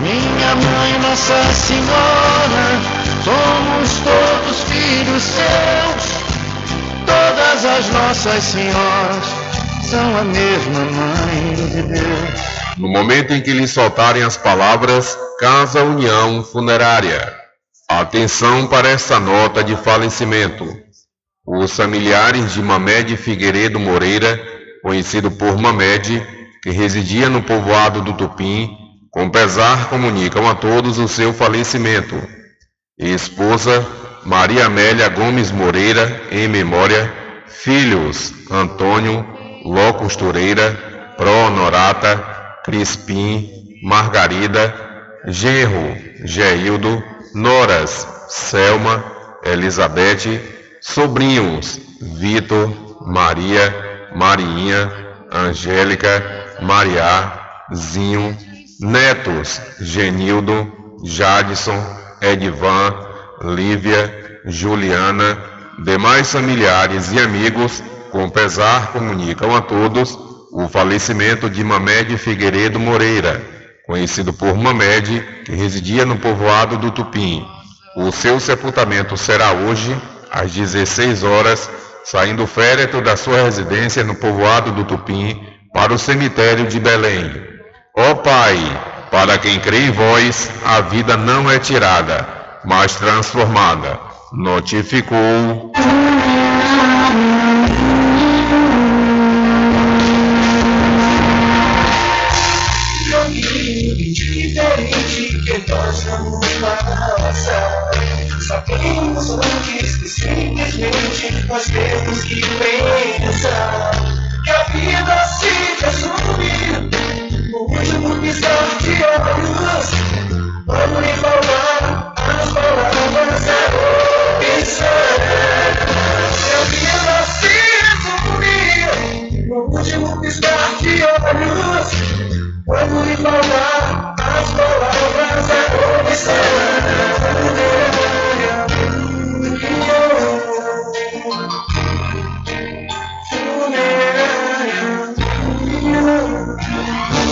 Minha mãe, Nossa Senhora, somos todos filhos seus. Todas as nossas senhoras são a mesma mãe de Deus. No momento em que lhe soltarem as palavras Casa União Funerária. Atenção para esta nota de falecimento. Os familiares de Mamed Figueiredo Moreira, conhecido por Mamed, que residia no povoado do Tupim, com pesar comunicam a todos o seu falecimento. Esposa Maria Amélia Gomes Moreira, em memória, filhos Antônio Ló Costureira, Pro Honorata, Crispim, Margarida, Genro Geildo, Noras Selma, Elizabeth, sobrinhos Vitor, Maria, Marinha, Angélica, Mariá, Zinho, netos Genildo, Jadson, Edvan, Lívia, Juliana, demais familiares e amigos, com pesar comunicam a todos o falecimento de Mamed Figueiredo Moreira, conhecido por Mamed, que residia no povoado do Tupim. O seu sepultamento será hoje, às 16 horas, saindo o féretro da sua residência no povoado do Tupim para o cemitério de Belém. Ó Pai, para quem crê em vós, a vida não é tirada, mas transformada. Notificou. diferente que nós vamos passar. Sabemos antes que simplesmente nós temos que pensar que a vida se resume no último piscar de olhos. Quando lhe falar as palavras é opção. Que a vida se resume no último piscar de olhos. Quando lhe falar é opção.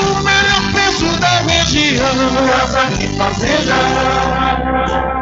o melhor preço da região. Casa e Fazenda.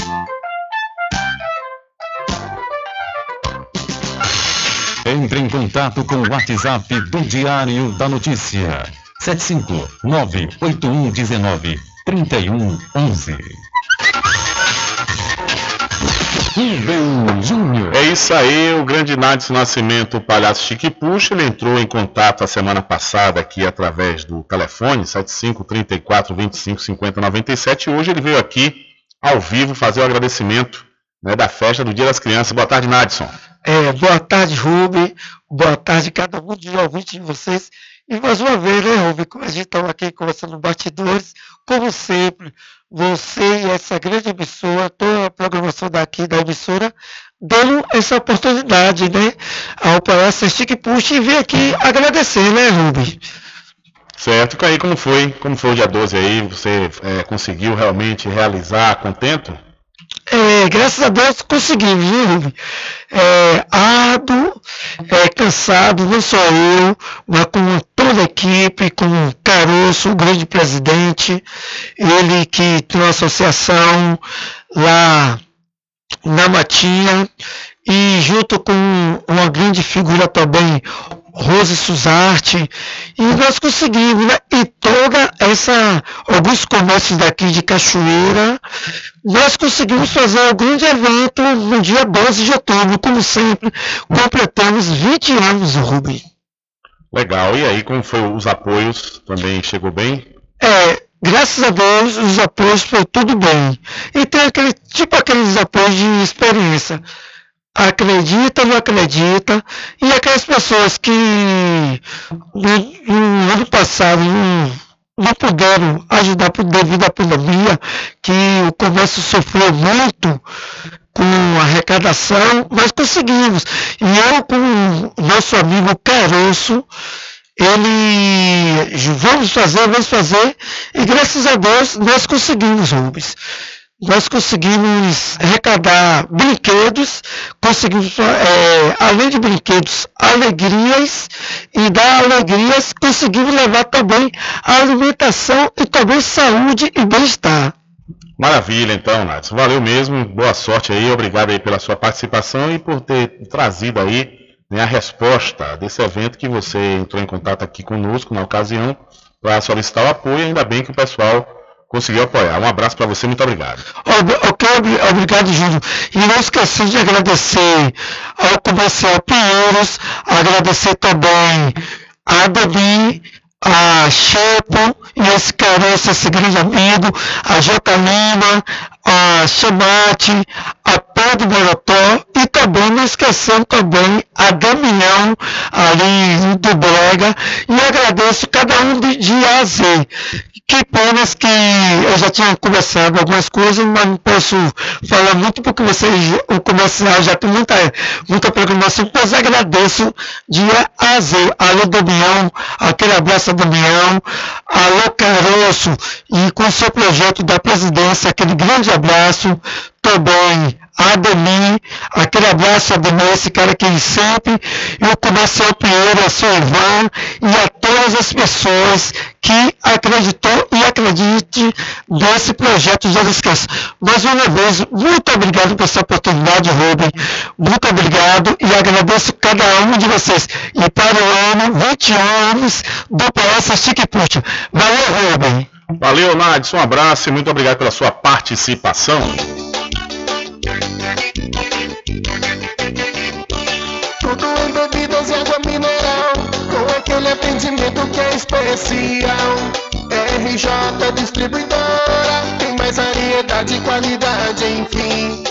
Entre em contato com o WhatsApp do Diário da Notícia. 759-8119-3111. Rubem Júnior. É isso aí, o grande Nadson Nascimento, o palhaço Chique Puxa, ele entrou em contato a semana passada aqui através do telefone 75 34 25 50 97 e hoje ele veio aqui ao vivo fazer o agradecimento né, da festa do Dia das Crianças. Boa tarde, Nadson. É, boa tarde, Rubem. Boa tarde, cada um de ouvintes de vocês. E mais uma vez, né, Rubem, como a gente estava aqui conversando nos bastidores, como sempre, você e essa grande emissora, toda a programação daqui da emissora, dando essa oportunidade, né, ao Palestra Stick Push e vir aqui agradecer, né, Rubem? Certo, e aí como foi? Como foi o dia 12 aí? Você é, conseguiu realmente realizar contento? É, graças a Deus conseguimos, viu? É, árduo, é, cansado, não só eu, mas com toda a equipe, com o Caroço, o grande presidente, ele que tem uma associação lá na Matinha, e junto com uma grande figura também, Rose Suzarte, e nós conseguimos, né? E toda essa, alguns comércios daqui de Cachoeira, nós conseguimos fazer um grande evento no dia 12 de outubro, como sempre, completamos 20 anos, Rubem. Legal, e aí como foi os apoios? Também chegou bem? É, graças a Deus, os apoios foi tudo bem. E tem aquele, tipo aqueles apoios de experiência acredita, não acredita, e aquelas pessoas que no, no ano passado não, não puderam ajudar por, devido à pandemia, que o comércio sofreu muito com arrecadação, nós conseguimos. E eu com o nosso amigo Caroço, ele vamos fazer, vamos fazer, e graças a Deus nós conseguimos, Rubens nós conseguimos arrecadar brinquedos, conseguimos, é, além de brinquedos, alegrias, e da alegrias conseguimos levar também a alimentação e também saúde e bem-estar. Maravilha, então, Nath. Valeu mesmo, boa sorte aí, obrigado aí pela sua participação e por ter trazido aí né, a resposta desse evento que você entrou em contato aqui conosco na ocasião para solicitar o apoio, ainda bem que o pessoal conseguiu apoiar. Um abraço para você, muito obrigado. Ok, obrigado, Júlio. E não esqueci de agradecer ao comercial Pinheiros, agradecer também a Davi, a Chepo e esse caroço, esse grande amigo, a J. Lima, a Chamate, a Pedro Morotó e também não esquecendo também a Damião ali do Brega e agradeço cada um de, de A a Z. Que penas que eu já tinha conversado algumas coisas, mas não posso falar muito porque vocês, o comercial já tem muita, muita programação, mas agradeço de A a Z. Alô Damião, aquele abraço a Damião, alô Caroço, e com seu projeto da presidência, aquele grande abraço também Ademir, aquele abraço a Ademir, esse cara que sempre, e o comercial Pinheiro, a seu Ivan, e a todas as pessoas que acreditou e acredite nesse projeto de Esquece. Mais uma vez, muito obrigado por essa oportunidade, Rubem, muito obrigado e agradeço cada um de vocês. E para o ano, 20 anos do PS Chique Puxa. Valeu, Rubem. Valeu, Nadson, um abraço e muito obrigado pela sua participação. Tudo em bebidas e água mineral, com aquele atendimento que é especial. RJ Distribuidora, tem mais variedade e qualidade, enfim.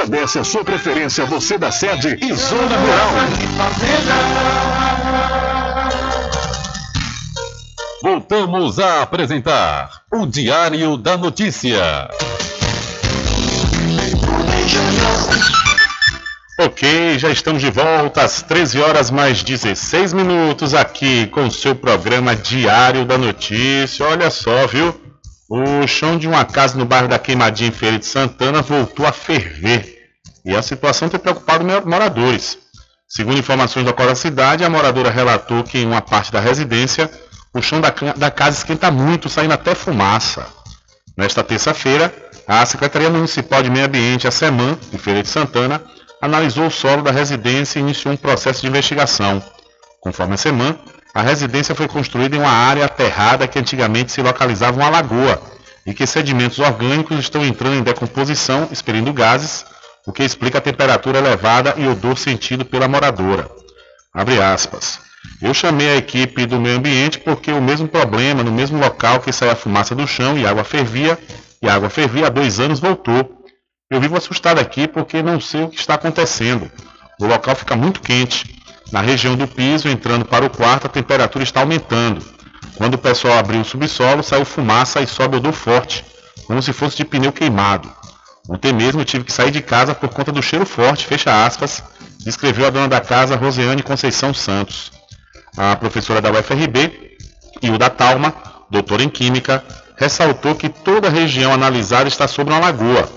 agradece a sua preferência, você da sede e zona rural. Voltamos a apresentar o Diário da Notícia. Ok, já estamos de volta às 13 horas mais 16 minutos aqui com o seu programa Diário da Notícia. Olha só, viu? O chão de uma casa no bairro da Queimadinha em Feira de Santana voltou a ferver. E a situação tem preocupado moradores. Segundo informações da Cora Cidade, a moradora relatou que em uma parte da residência o chão da, da casa esquenta muito, saindo até fumaça. Nesta terça-feira, a Secretaria Municipal de Meio Ambiente, a SEMAN, de Feira de Santana, analisou o solo da residência e iniciou um processo de investigação. Conforme a SEMAN, a residência foi construída em uma área aterrada que antigamente se localizava uma lagoa e que sedimentos orgânicos estão entrando em decomposição, expelindo gases, o que explica a temperatura elevada e odor sentido pela moradora. Eu chamei a equipe do meio ambiente porque o mesmo problema, no mesmo local que saía fumaça do chão e água fervia, e a água fervia há dois anos voltou. Eu vivo assustado aqui porque não sei o que está acontecendo. O local fica muito quente. Na região do piso, entrando para o quarto, a temperatura está aumentando. Quando o pessoal abriu o subsolo, saiu fumaça e sobe odor forte, como se fosse de pneu queimado. Ontem mesmo tive que sair de casa por conta do cheiro forte, fecha aspas, descreveu a dona da casa, Roseane Conceição Santos. A professora da UFRB, Hilda Talma, doutora em Química, ressaltou que toda a região analisada está sobre uma lagoa.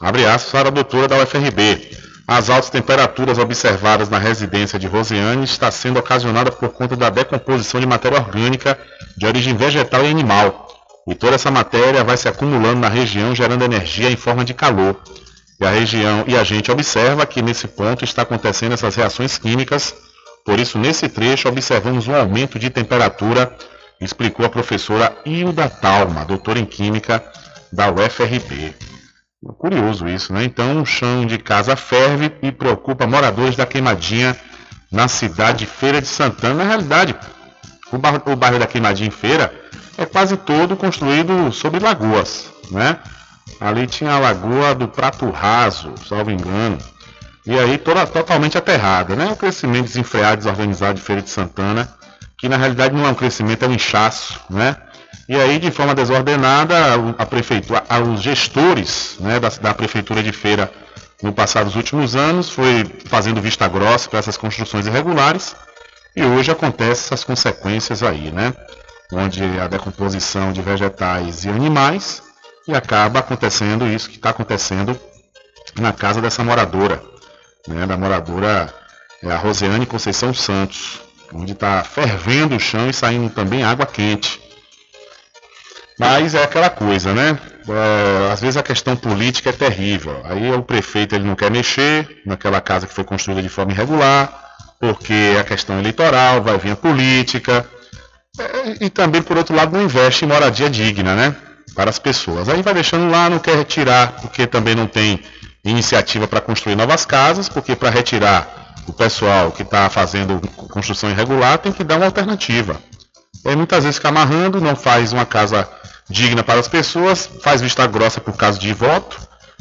Abre aspas para a doutora da UFRB. As altas temperaturas observadas na residência de Rosiane está sendo ocasionada por conta da decomposição de matéria orgânica de origem vegetal e animal. E toda essa matéria vai se acumulando na região, gerando energia em forma de calor. E a região e a gente observa que nesse ponto está acontecendo essas reações químicas por isso, nesse trecho, observamos um aumento de temperatura, explicou a professora Hilda Talma, doutora em Química da UFRB. Curioso isso, né? Então, o chão de casa ferve e preocupa moradores da Queimadinha na cidade de Feira de Santana. Na realidade, o bairro, o bairro da Queimadinha em Feira é quase todo construído sobre lagoas, né? Ali tinha a lagoa do Prato Raso, salvo engano. E aí toda, totalmente aterrada, né? O crescimento desenfreado, desorganizado de Feira de Santana, que na realidade não é um crescimento, é um inchaço, né? E aí, de forma desordenada, a prefeitura, os gestores né, da, da prefeitura de Feira no passado dos últimos anos foi fazendo vista grossa para essas construções irregulares e hoje acontecem essas consequências aí, né? Onde a decomposição de vegetais e animais e acaba acontecendo isso que está acontecendo na casa dessa moradora, né, da moradora é a Roseane Conceição Santos, onde está fervendo o chão e saindo também água quente. Mas é aquela coisa, né? É, às vezes a questão política é terrível. Aí o prefeito ele não quer mexer naquela casa que foi construída de forma irregular, porque a questão eleitoral vai vir a política. É, e também, por outro lado, não investe em moradia digna, né? Para as pessoas. Aí vai deixando lá, não quer retirar, porque também não tem iniciativa para construir novas casas, porque para retirar o pessoal que está fazendo construção irregular tem que dar uma alternativa. E muitas vezes fica amarrando, não faz uma casa digna para as pessoas, faz vista grossa por causa de voto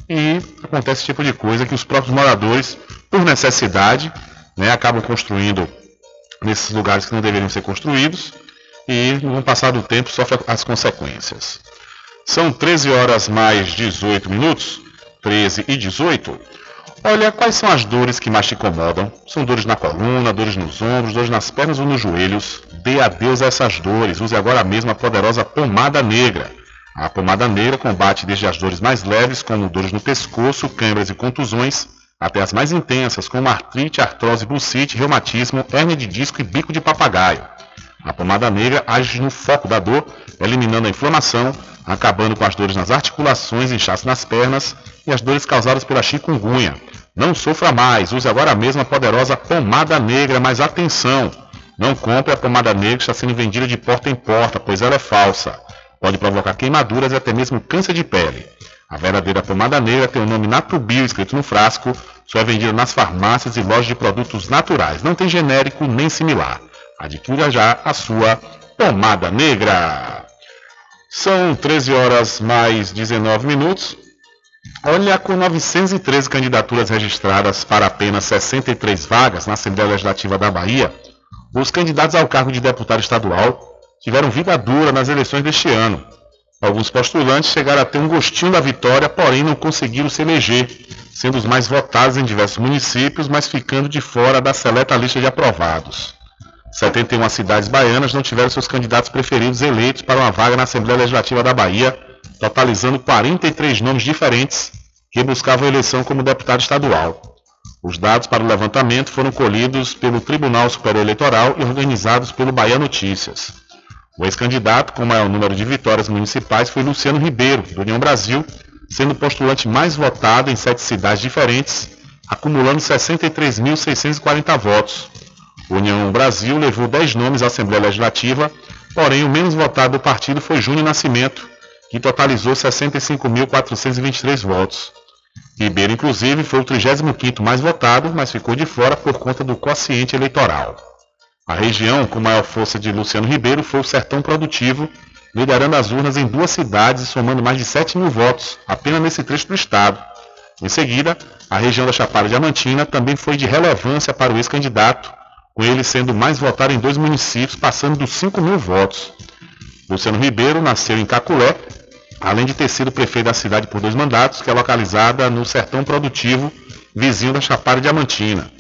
e acontece esse tipo de coisa que os próprios moradores, por necessidade, né, acabam construindo nesses lugares que não deveriam ser construídos e no passar do tempo sofrem as consequências. São 13 horas mais 18 minutos. 13 e 18. Olha, quais são as dores que mais te incomodam? São dores na coluna, dores nos ombros, dores nas pernas ou nos joelhos? Dê adeus a essas dores. Use agora mesmo a poderosa pomada negra. A pomada negra combate desde as dores mais leves, como dores no pescoço, câimbras e contusões, até as mais intensas, como artrite, artrose, bucite, reumatismo, hérnia de disco e bico de papagaio. A pomada negra age no foco da dor, eliminando a inflamação, acabando com as dores nas articulações, inchaço nas pernas e as dores causadas pela chikungunya. Não sofra mais, use agora mesmo a poderosa pomada negra, mas atenção! Não compre a pomada negra que está sendo vendida de porta em porta, pois ela é falsa. Pode provocar queimaduras e até mesmo câncer de pele. A verdadeira pomada negra tem o nome Natubio escrito no frasco, só é vendida nas farmácias e lojas de produtos naturais. Não tem genérico nem similar. Adquira já a sua pomada negra. São 13 horas mais 19 minutos. Olha, com 913 candidaturas registradas para apenas 63 vagas na Assembleia Legislativa da Bahia, os candidatos ao cargo de deputado estadual tiveram vida dura nas eleições deste ano. Alguns postulantes chegaram a ter um gostinho da vitória, porém não conseguiram se eleger, sendo os mais votados em diversos municípios, mas ficando de fora da seleta lista de aprovados. 71 cidades baianas não tiveram seus candidatos preferidos eleitos para uma vaga na Assembleia Legislativa da Bahia, totalizando 43 nomes diferentes que buscavam eleição como deputado estadual. Os dados para o levantamento foram colhidos pelo Tribunal Superior Eleitoral e organizados pelo Bahia Notícias. O ex-candidato com maior número de vitórias municipais foi Luciano Ribeiro, do União Brasil, sendo o postulante mais votado em sete cidades diferentes, acumulando 63.640 votos. O União Brasil levou 10 nomes à Assembleia Legislativa, porém o menos votado do partido foi Júnior Nascimento, que totalizou 65.423 votos. Ribeiro, inclusive, foi o 35º mais votado, mas ficou de fora por conta do quociente eleitoral. A região com maior força de Luciano Ribeiro foi o Sertão Produtivo, liderando as urnas em duas cidades e somando mais de 7 mil votos, apenas nesse trecho do estado. Em seguida, a região da Chapada Diamantina também foi de relevância para o ex-candidato, com ele sendo mais votado em dois municípios, passando dos 5 mil votos. Luciano Ribeiro nasceu em Caculé, além de ter sido prefeito da cidade por dois mandatos, que é localizada no Sertão Produtivo, vizinho da Chapada Diamantina.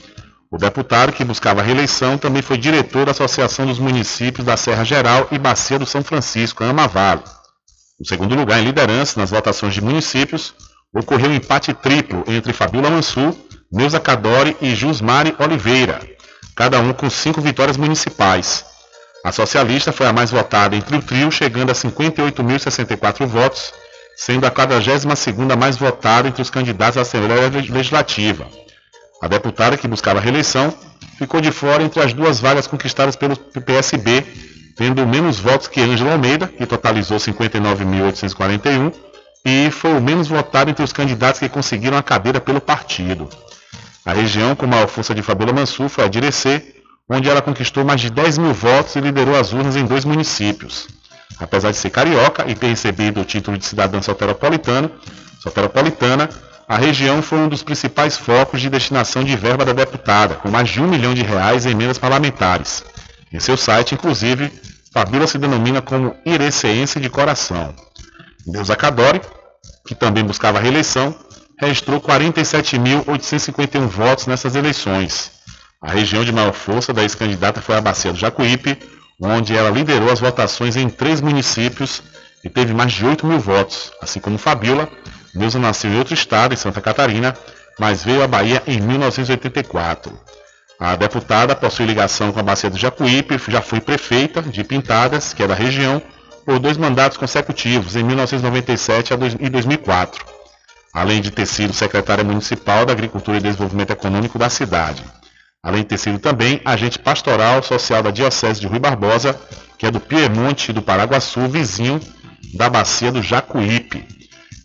O deputado que buscava reeleição também foi diretor da Associação dos Municípios da Serra Geral e Bacia do São Francisco, Amavalo. No segundo lugar em liderança nas votações de municípios, ocorreu um empate triplo entre Fabiola Mansur, Neuza Cadore e Jusmari Oliveira cada um com cinco vitórias municipais. A socialista foi a mais votada entre o trio, chegando a 58.064 votos, sendo a 42ª mais votada entre os candidatos à Assembleia Legislativa. A deputada que buscava reeleição ficou de fora entre as duas vagas conquistadas pelo PSB, tendo menos votos que Ângela Almeida, que totalizou 59.841, e foi o menos votado entre os candidatos que conseguiram a cadeira pelo partido. A região com maior força de Fabiola Mansur foi a Direcê, onde ela conquistou mais de 10 mil votos e liderou as urnas em dois municípios. Apesar de ser carioca e ter recebido o título de cidadã soteropolitana, a região foi um dos principais focos de destinação de verba da deputada, com mais de um milhão de reais em emendas parlamentares. Em seu site, inclusive, Fabíola se denomina como ireceense de coração. Deus Acadore, que também buscava reeleição, registrou 47.851 votos nessas eleições. A região de maior força da ex-candidata foi a Bacia do Jacuípe, onde ela liderou as votações em três municípios e teve mais de 8 mil votos, assim como Fabiola. Neuza nasceu em outro estado, em Santa Catarina, mas veio à Bahia em 1984. A deputada possui ligação com a Bacia do Jacuípe, já foi prefeita de Pintadas, que é da região, por dois mandatos consecutivos, em 1997 e 2004 além de ter sido secretária municipal da Agricultura e Desenvolvimento Econômico da cidade. Além de ter sido também agente pastoral social da Diocese de Rui Barbosa, que é do Piemonte do Paraguaçu, vizinho da bacia do Jacuípe.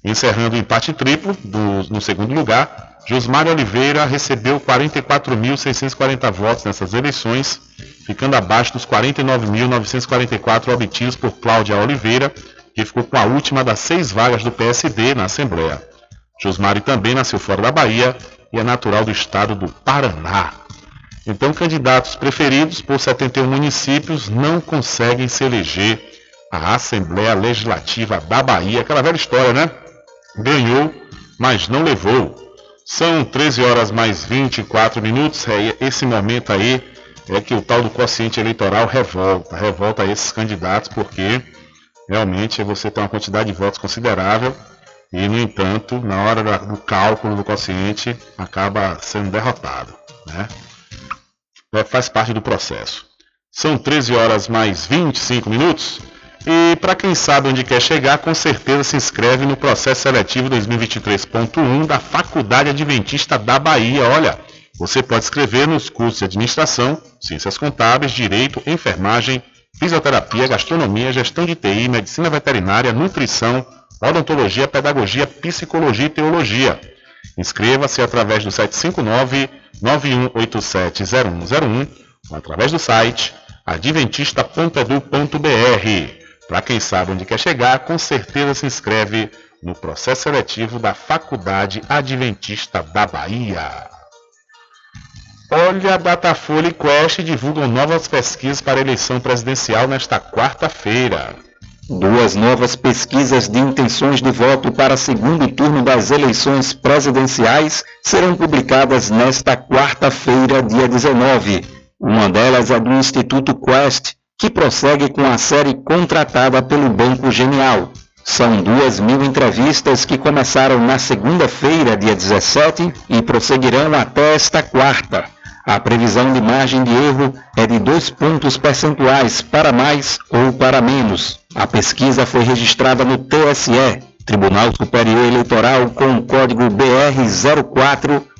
Encerrando o empate triplo, do, no segundo lugar, Josmar Oliveira recebeu 44.640 votos nessas eleições, ficando abaixo dos 49.944 obtidos por Cláudia Oliveira, que ficou com a última das seis vagas do PSD na Assembleia. Josmari também nasceu fora da Bahia e é natural do estado do Paraná. Então, candidatos preferidos por 71 municípios não conseguem se eleger à Assembleia Legislativa da Bahia. Aquela velha história, né? Ganhou, mas não levou. São 13 horas mais 24 minutos. É esse momento aí é que o tal do quociente eleitoral revolta, revolta esses candidatos, porque realmente você tem uma quantidade de votos considerável e, no entanto, na hora do cálculo do quociente, acaba sendo derrotado. Né? É, faz parte do processo. São 13 horas mais 25 minutos. E para quem sabe onde quer chegar, com certeza se inscreve no processo seletivo 2023.1 da Faculdade Adventista da Bahia. Olha, você pode escrever nos cursos de administração, ciências contábeis, direito, enfermagem, fisioterapia, gastronomia, gestão de TI, medicina veterinária, nutrição, odontologia, pedagogia, psicologia e teologia. Inscreva-se através do 759-9187-0101 ou através do site adventista.edu.br. Para quem sabe onde quer chegar, com certeza se inscreve no processo seletivo da Faculdade Adventista da Bahia. Olha, Datafolha e Quest divulgam novas pesquisas para a eleição presidencial nesta quarta-feira. Duas novas pesquisas de intenções de voto para segundo turno das eleições presidenciais serão publicadas nesta quarta-feira, dia 19. Uma delas é do Instituto Quest, que prossegue com a série contratada pelo Banco Genial. São duas mil entrevistas que começaram na segunda-feira, dia 17, e prosseguirão até esta quarta. A previsão de margem de erro é de dois pontos percentuais para mais ou para menos. A pesquisa foi registrada no TSE, Tribunal Superior Eleitoral, com o código BR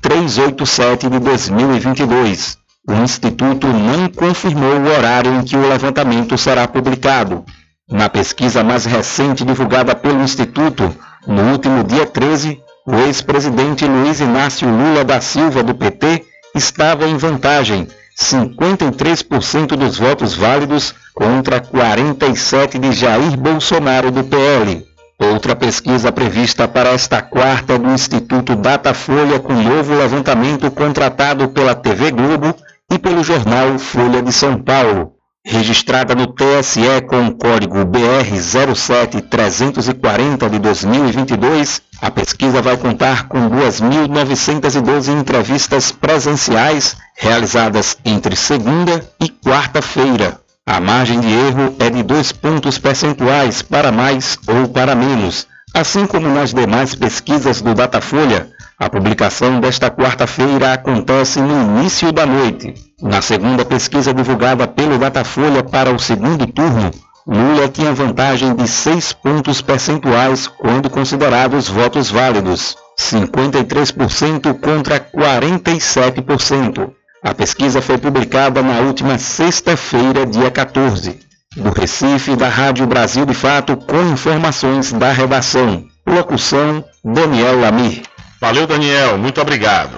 04387 de 2022. O Instituto não confirmou o horário em que o levantamento será publicado. Na pesquisa mais recente divulgada pelo Instituto, no último dia 13, o ex-presidente Luiz Inácio Lula da Silva, do PT, estava em vantagem, 53% dos votos válidos contra 47% de Jair Bolsonaro do PL. Outra pesquisa prevista para esta quarta do Instituto Datafolha com novo levantamento contratado pela TV Globo e pelo jornal Folha de São Paulo. Registrada no TSE com o código BR 07340 de 2022, a pesquisa vai contar com 2.912 entrevistas presenciais realizadas entre segunda e quarta-feira. A margem de erro é de dois pontos percentuais para mais ou para menos, assim como nas demais pesquisas do Datafolha. A publicação desta quarta-feira acontece no início da noite. Na segunda pesquisa divulgada pelo Datafolha para o segundo turno, Lula tinha vantagem de 6 pontos percentuais quando considerados votos válidos, 53% contra 47%. A pesquisa foi publicada na última sexta-feira, dia 14. Do Recife, da Rádio Brasil de Fato, com informações da redação. Locução: Daniel Lamir. Valeu, Daniel. Muito obrigado.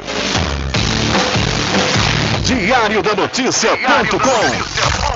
Diário da Notícia.com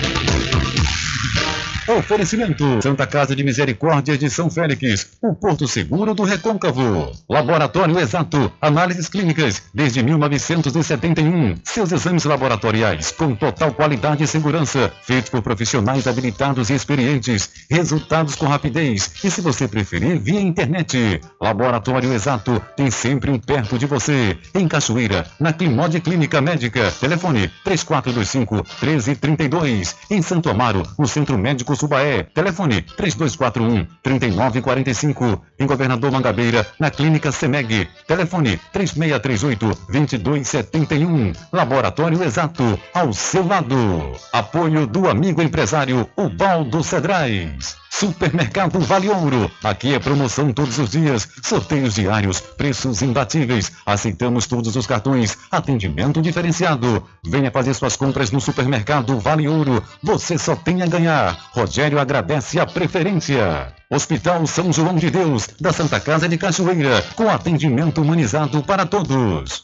Oferecimento: Santa Casa de Misericórdia de São Félix, o Porto Seguro do Recôncavo. Laboratório Exato, análises clínicas desde 1971. Seus exames laboratoriais com total qualidade e segurança, feitos por profissionais habilitados e experientes. Resultados com rapidez e, se você preferir, via internet. Laboratório Exato tem sempre um perto de você. Em Cachoeira, na Climode Clínica Médica. Telefone 3425 1332. Em Santo Amaro, no Centro Médico Subaé. Telefone 3241 3945. Em Governador Mangabeira, na Clínica Semeg. Telefone 3638 2271. Laboratório Exato, ao seu lado. Apoio do amigo empresário Ubaldo Cedrais. Supermercado Vale Ouro. Aqui é promoção todos os dias, sorteios diários, preços imbatíveis. Aceitamos todos os cartões, atendimento diferenciado. Venha fazer suas compras no Supermercado Vale Ouro. Você só tem a ganhar. Rogério agradece a preferência. Hospital São João de Deus, da Santa Casa de Cachoeira, com atendimento humanizado para todos.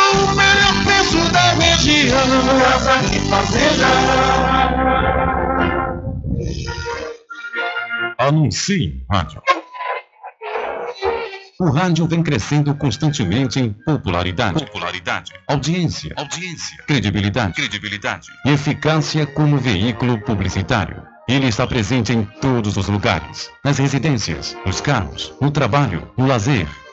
o melhor preço da região. Casa e Fazenda. Anuncie rádio. O rádio vem crescendo constantemente em popularidade, popularidade, audiência, audiência, credibilidade, credibilidade e eficácia como veículo publicitário. Ele está presente em todos os lugares, nas residências, nos carros, no trabalho, no lazer.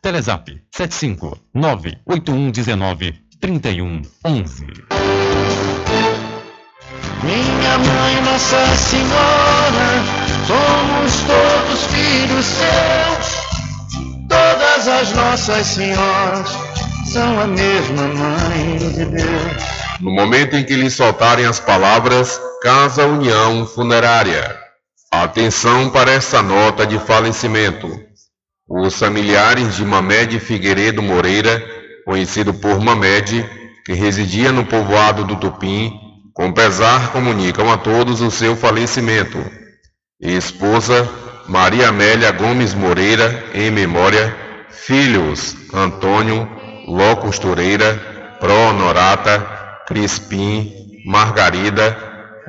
Telezap 75 98119 3111. Minha mãe, Nossa Senhora, somos todos filhos seus. Todas as nossas senhoras são a mesma mãe de Deus. No momento em que lhe soltarem as palavras Casa União Funerária. Atenção para essa nota de falecimento. Os familiares de Mamed Figueiredo Moreira, conhecido por Mamed, que residia no povoado do Tupim, com pesar comunicam a todos o seu falecimento. Esposa Maria Amélia Gomes Moreira, em memória, filhos Antônio, Ló Costureira, Pro Honorata, Crispim, Margarida,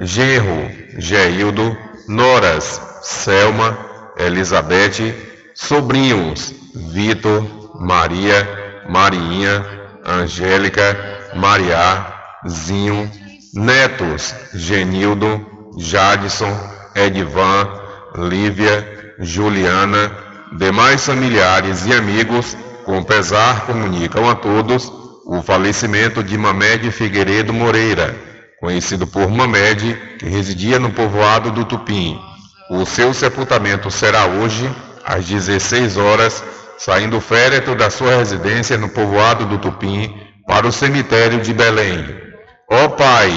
Genro, Geildo, Noras, Selma, Elizabeth, sobrinhos Vitor, Maria, Marinha, Angélica, Mariá, Zinho, netos Genildo, Jadson, Edvan, Lívia, Juliana, demais familiares e amigos, com pesar comunicam a todos o falecimento de Mamed Figueiredo Moreira, conhecido por Mamed, que residia no povoado do Tupim. O seu sepultamento será hoje, às 16 horas, saindo o féretro da sua residência no povoado do Tupim para o cemitério de Belém. Ó Pai,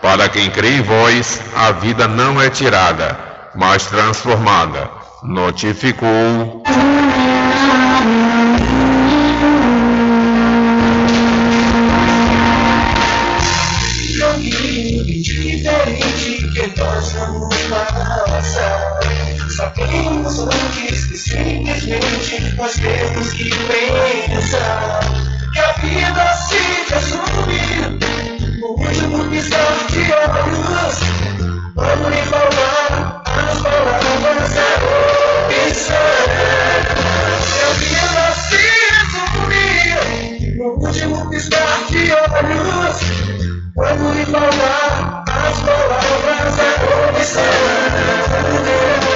para quem crê em vós, a vida não é tirada, mas transformada. notificou diferente que nós vamos passar. Sabemos antes que simplesmente nós temos que pensar que a vida se resume no último piscar de olhos. Vamos lhe falar as palavras da opção. Que a vida se resume no último piscar de olhos. Vamos lhe falar as palavras da opção.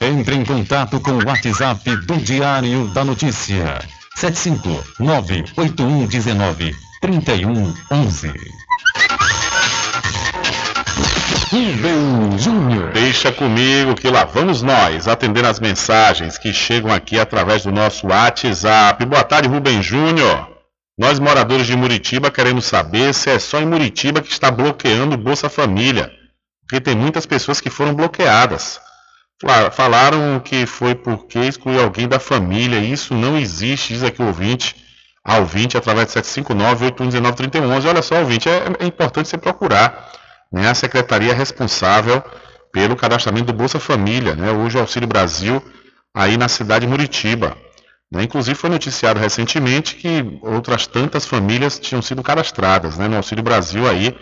Entre em contato com o WhatsApp do Diário da Notícia. 759-8119-3111. Rubem Júnior. Deixa comigo que lá vamos nós atender as mensagens que chegam aqui através do nosso WhatsApp. Boa tarde, Rubem Júnior. Nós, moradores de Muritiba, queremos saber se é só em Muritiba que está bloqueando Bolsa Família. Porque tem muitas pessoas que foram bloqueadas. Fala- Falaram que foi porque excluiu alguém da família. Isso não existe, diz aqui o ouvinte. A ouvinte, através de 759-819-3111. Olha só, ouvinte, é, é importante você procurar né, a secretaria responsável pelo cadastramento do Bolsa Família, né, hoje o Auxílio Brasil, aí na cidade de Muritiba. né. Inclusive foi noticiado recentemente que outras tantas famílias tinham sido cadastradas né, no Auxílio Brasil aí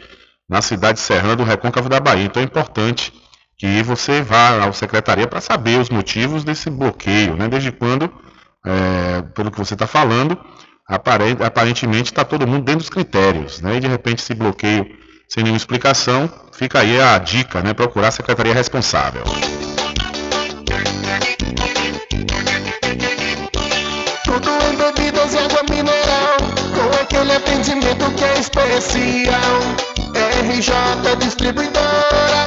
na cidade serrana do Recôncavo da Bahia. Então é importante que você vá à secretaria para saber os motivos desse bloqueio, né? Desde quando, é, pelo que você está falando, apare- aparentemente está todo mundo dentro dos critérios, né? E de repente esse bloqueio sem nenhuma explicação, fica aí a dica, né? Procurar a secretaria responsável. Tudo em bebidas e água mineral, com aquele atendimento que é especial. RJ Distribuidora,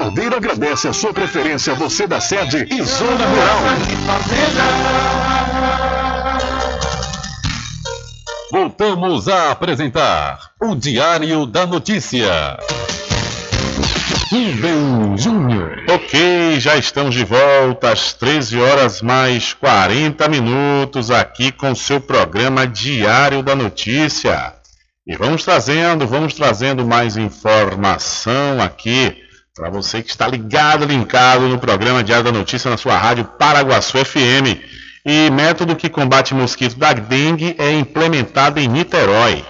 Cordeiro agradece a sua preferência, você da sede e zona rural. Voltamos a apresentar o Diário da Notícia. Rubem Júnior. Ok, já estamos de volta às 13 horas mais 40 minutos aqui com seu programa Diário da Notícia. E vamos trazendo, vamos trazendo mais informação aqui para você que está ligado, linkado no programa Diário da Notícia na sua rádio Paraguaçu FM. E método que combate mosquito da dengue é implementado em Niterói.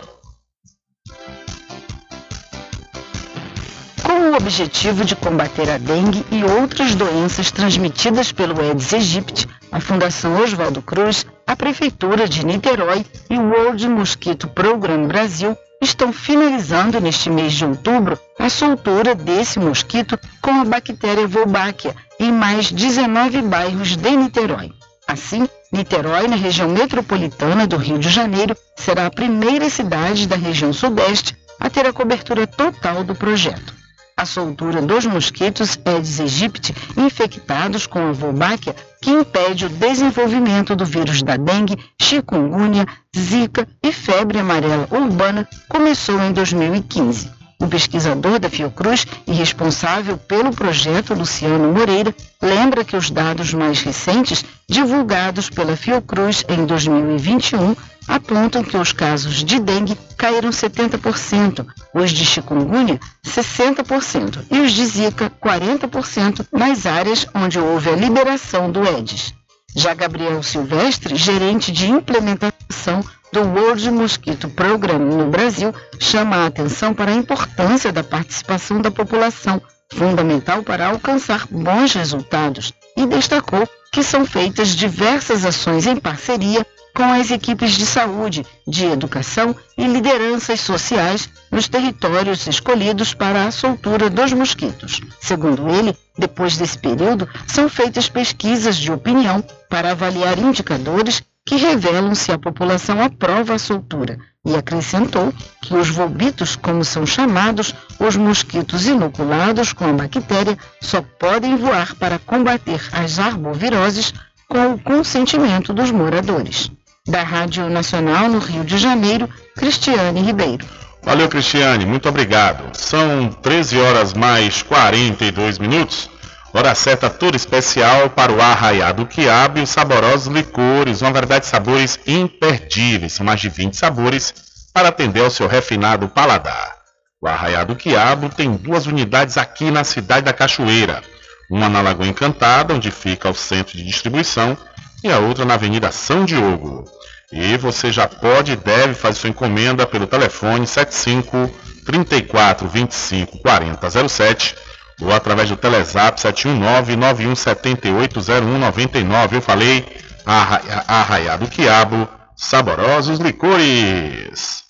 Com o objetivo de combater a dengue e outras doenças transmitidas pelo Aedes aegypti, a Fundação Oswaldo Cruz, a Prefeitura de Niterói e o World Mosquito Program Brasil estão finalizando neste mês de outubro a soltura desse mosquito com a bactéria Wolbachia em mais 19 bairros de Niterói. Assim, Niterói, na região metropolitana do Rio de Janeiro, será a primeira cidade da região sudeste a ter a cobertura total do projeto. A soltura dos mosquitos Aedes aegypti infectados com a Wolbachia, que impede o desenvolvimento do vírus da dengue, chikungunya, zika e febre amarela urbana, começou em 2015. O pesquisador da Fiocruz e responsável pelo projeto, Luciano Moreira, lembra que os dados mais recentes, divulgados pela Fiocruz em 2021, apontam que os casos de dengue caíram 70%, os de chikungunya 60% e os de zika 40% nas áreas onde houve a liberação do Aedes. Já Gabriel Silvestre, gerente de implementação do World Mosquito Program no Brasil, chama a atenção para a importância da participação da população, fundamental para alcançar bons resultados, e destacou que são feitas diversas ações em parceria com as equipes de saúde, de educação e lideranças sociais nos territórios escolhidos para a soltura dos mosquitos. Segundo ele, depois desse período, são feitas pesquisas de opinião para avaliar indicadores que revelam se a população aprova a soltura e acrescentou que os volbitos, como são chamados, os mosquitos inoculados com a bactéria, só podem voar para combater as arboviroses com o consentimento dos moradores. Da Rádio Nacional no Rio de Janeiro, Cristiane Ribeiro. Valeu, Cristiane, muito obrigado. São 13 horas mais 42 minutos. Hora certa toda especial para o arraiado quiabo e os saborosos licores, uma variedade de sabores imperdíveis. São mais de 20 sabores para atender ao seu refinado paladar. O arraiado quiabo tem duas unidades aqui na cidade da Cachoeira. Uma na Lagoa Encantada, onde fica o centro de distribuição, e a outra na Avenida São Diogo. E você já pode e deve fazer sua encomenda pelo telefone 75 34 25 40 07 ou através do Telezap 719-9178-0199. Eu falei Arraiado Quiabo, saborosos licores.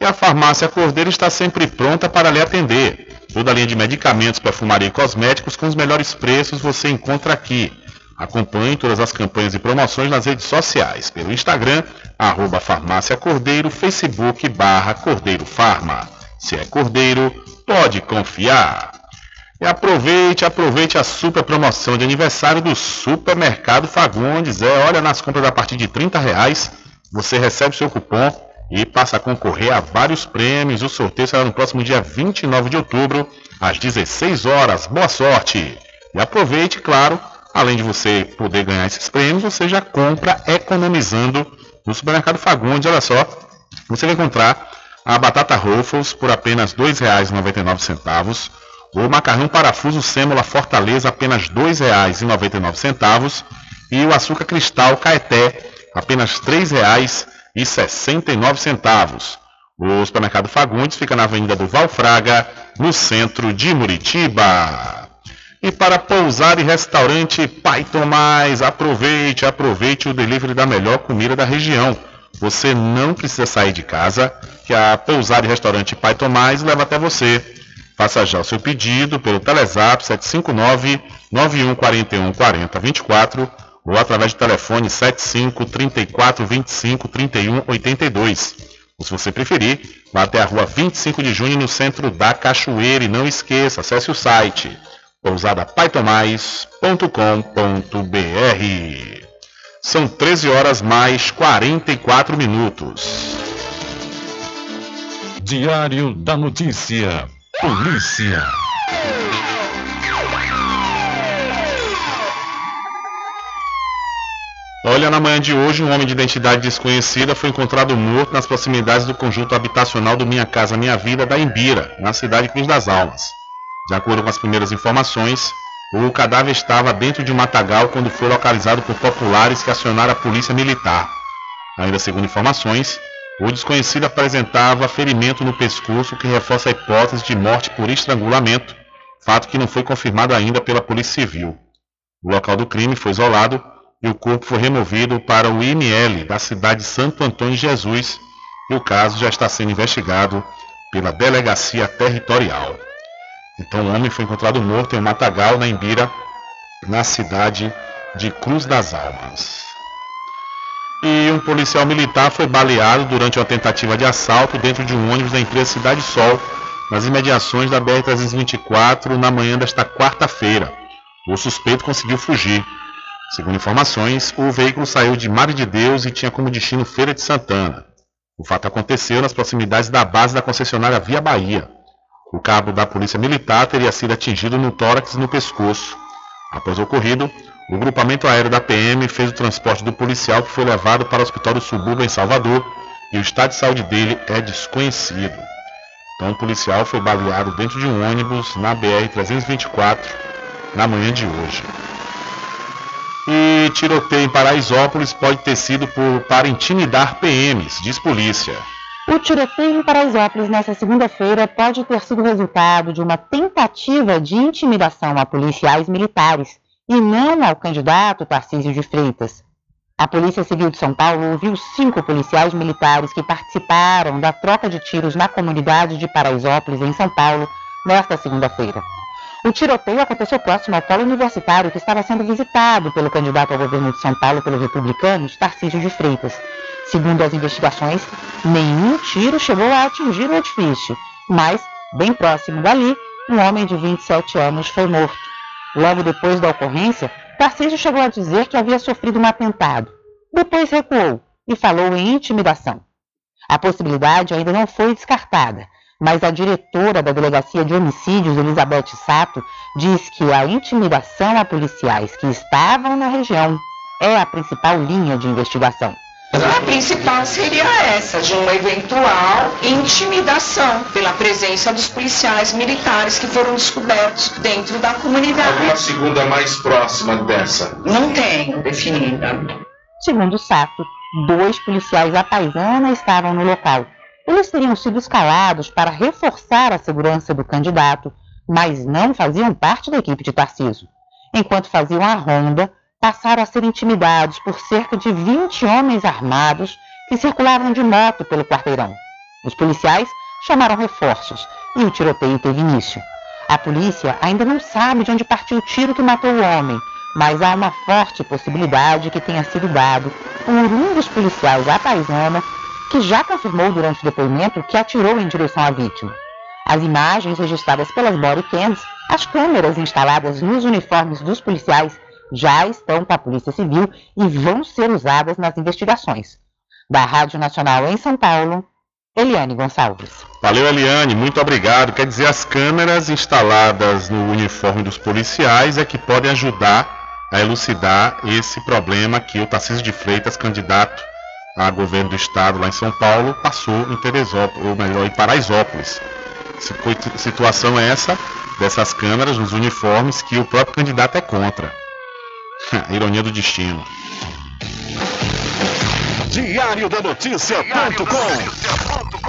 E a farmácia Cordeiro está sempre pronta para lhe atender. Toda a linha de medicamentos, perfumaria e cosméticos com os melhores preços você encontra aqui. Acompanhe todas as campanhas e promoções nas redes sociais, pelo Instagram, arroba farmácia Cordeiro, Facebook barra Cordeiro Farma. Se é Cordeiro, pode confiar. E aproveite, aproveite a super promoção de aniversário do Supermercado Fagundes. É, olha, nas compras a partir de 30 reais, você recebe seu cupom e passa a concorrer a vários prêmios. O sorteio será no próximo dia 29 de outubro, às 16 horas. Boa sorte! E aproveite, claro, além de você poder ganhar esses prêmios, você já compra economizando no Supermercado Fagundes. Olha só, você vai encontrar a batata Ruffles por apenas R$ 2,99 o macarrão parafuso sêmola Fortaleza apenas R$ 2,99 e o açúcar cristal Caeté apenas R$ 3,69. O supermercado Fagundes fica na Avenida do Valfraga, no centro de Muritiba. E para pousar e restaurante Pai Tomás, aproveite, aproveite o delivery da melhor comida da região. Você não precisa sair de casa, que a pousar e restaurante Pai Tomás leva até você. Faça já o seu pedido pelo Telezap 759 9141 4024 ou através do telefone 75 34 25 31 82. Ou se você preferir, vá até a rua 25 de junho no centro da Cachoeira e não esqueça, acesse o site pousadapaitomais.com.br. São 13 horas mais 44 minutos. Diário da Notícia. Polícia. Olha, na manhã de hoje, um homem de identidade desconhecida foi encontrado morto nas proximidades do conjunto habitacional do Minha Casa Minha Vida da Imbira, na cidade de Cruz das Almas. De acordo com as primeiras informações, o cadáver estava dentro de um matagal quando foi localizado por populares que acionaram a polícia militar. Ainda segundo informações, o desconhecido apresentava ferimento no pescoço que reforça a hipótese de morte por estrangulamento, fato que não foi confirmado ainda pela Polícia Civil. O local do crime foi isolado e o corpo foi removido para o IML da cidade de Santo Antônio de Jesus e o caso já está sendo investigado pela Delegacia Territorial. Então o homem foi encontrado morto em um matagal na Imbira, na cidade de Cruz das Almas. E um policial militar foi baleado durante uma tentativa de assalto dentro de um ônibus da empresa Cidade Sol, nas imediações da BR-324, na manhã desta quarta-feira. O suspeito conseguiu fugir. Segundo informações, o veículo saiu de Mar de Deus e tinha como destino Feira de Santana. O fato aconteceu nas proximidades da base da concessionária Via Bahia. O cabo da Polícia Militar teria sido atingido no tórax e no pescoço. Após o ocorrido, o grupamento aéreo da PM fez o transporte do policial que foi levado para o Hospital do Subúrbio em Salvador e o estado de saúde dele é desconhecido. Então o policial foi baleado dentro de um ônibus na BR-324 na manhã de hoje. E tiroteio em Paraisópolis pode ter sido por, para intimidar PMs, diz polícia. O tiroteio em Paraisópolis nesta segunda-feira pode ter sido resultado de uma tentativa de intimidação a policiais militares e não ao candidato Tarcísio de Freitas. A Polícia Civil de São Paulo ouviu cinco policiais militares que participaram da troca de tiros na comunidade de Paraisópolis, em São Paulo, nesta segunda-feira. O tiroteio aconteceu próximo ao polo universitário que estava sendo visitado pelo candidato ao governo de São Paulo pelos republicanos, Tarcísio de Freitas. Segundo as investigações, nenhum tiro chegou a atingir o edifício, mas, bem próximo dali, um homem de 27 anos foi morto. Logo depois da ocorrência, Tarcísio chegou a dizer que havia sofrido um atentado. Depois recuou e falou em intimidação. A possibilidade ainda não foi descartada, mas a diretora da Delegacia de Homicídios, Elizabeth Sato, diz que a intimidação a policiais que estavam na região é a principal linha de investigação. A principal seria essa, de uma eventual intimidação pela presença dos policiais militares que foram descobertos dentro da comunidade. Alguma segunda mais próxima dessa? Não tenho definida. Segundo Sato, dois policiais da paisana estavam no local. Eles teriam sido escalados para reforçar a segurança do candidato, mas não faziam parte da equipe de Tarciso. Enquanto faziam a ronda, passaram a ser intimidados por cerca de 20 homens armados que circulavam de moto pelo quarteirão. Os policiais chamaram reforços e o tiroteio teve início. A polícia ainda não sabe de onde partiu o tiro que matou o homem, mas há uma forte possibilidade que tenha sido dado por um dos policiais da paisana que já confirmou durante o depoimento que atirou em direção à vítima. As imagens registradas pelas bodycams, as câmeras instaladas nos uniformes dos policiais já estão com a Polícia Civil e vão ser usadas nas investigações. Da Rádio Nacional em São Paulo, Eliane Gonçalves. Valeu, Eliane, muito obrigado. Quer dizer, as câmeras instaladas no uniforme dos policiais é que podem ajudar a elucidar esse problema que o Tarcísio de Freitas, candidato a governo do estado lá em São Paulo, passou em Teresópolis, ou melhor, em Paraisópolis. Situação é essa dessas câmeras nos uniformes que o próprio candidato é contra. Ironia do destino. Diário da Notícia.com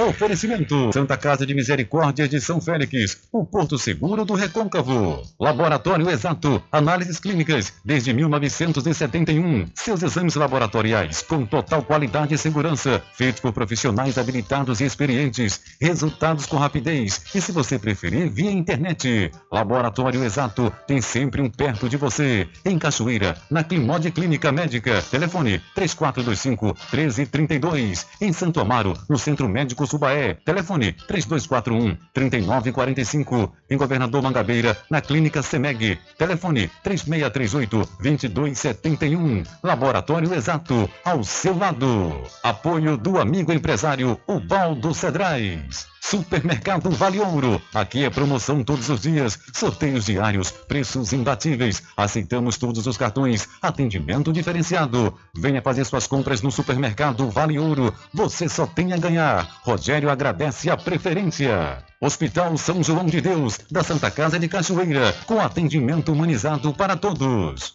Oferecimento Santa Casa de Misericórdia de São Félix, o Porto Seguro do Recôncavo. Laboratório Exato, análises clínicas desde 1971. Seus exames laboratoriais com total qualidade e segurança, feitos por profissionais habilitados e experientes. Resultados com rapidez e, se você preferir, via internet. Laboratório Exato tem sempre um perto de você. Em Cachoeira, na Climode Clínica Médica. Telefone 3425 1332. Em Santo Amaro, no Centro Médico Subaé. Telefone 3241 3945. Em Governador Mangabeira, na Clínica Semeg. Telefone 3638 2271. Laboratório Exato, ao seu lado. Apoio do amigo empresário Ubaldo Cedrais. Supermercado Vale Ouro. Aqui é promoção todos os dias, sorteios diários, preços imbatíveis. Aceitamos todos os cartões, atendimento diferenciado. Venha fazer suas compras no Supermercado Vale Ouro. Você só tem a ganhar. Rogério agradece a preferência. Hospital São João de Deus, da Santa Casa de Cachoeira, com atendimento humanizado para todos.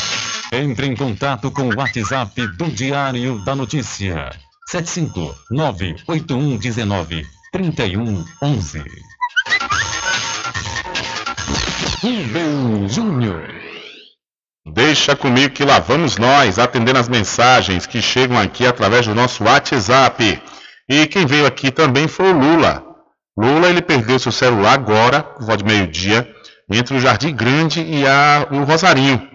Entre em contato com o WhatsApp do Diário da Notícia. 759-8119-3111. Rubem Júnior. Deixa comigo que lá vamos nós, atendendo as mensagens que chegam aqui através do nosso WhatsApp. E quem veio aqui também foi o Lula. Lula, ele perdeu seu celular agora, por volta de meio-dia, entre o Jardim Grande e a, o Rosarinho.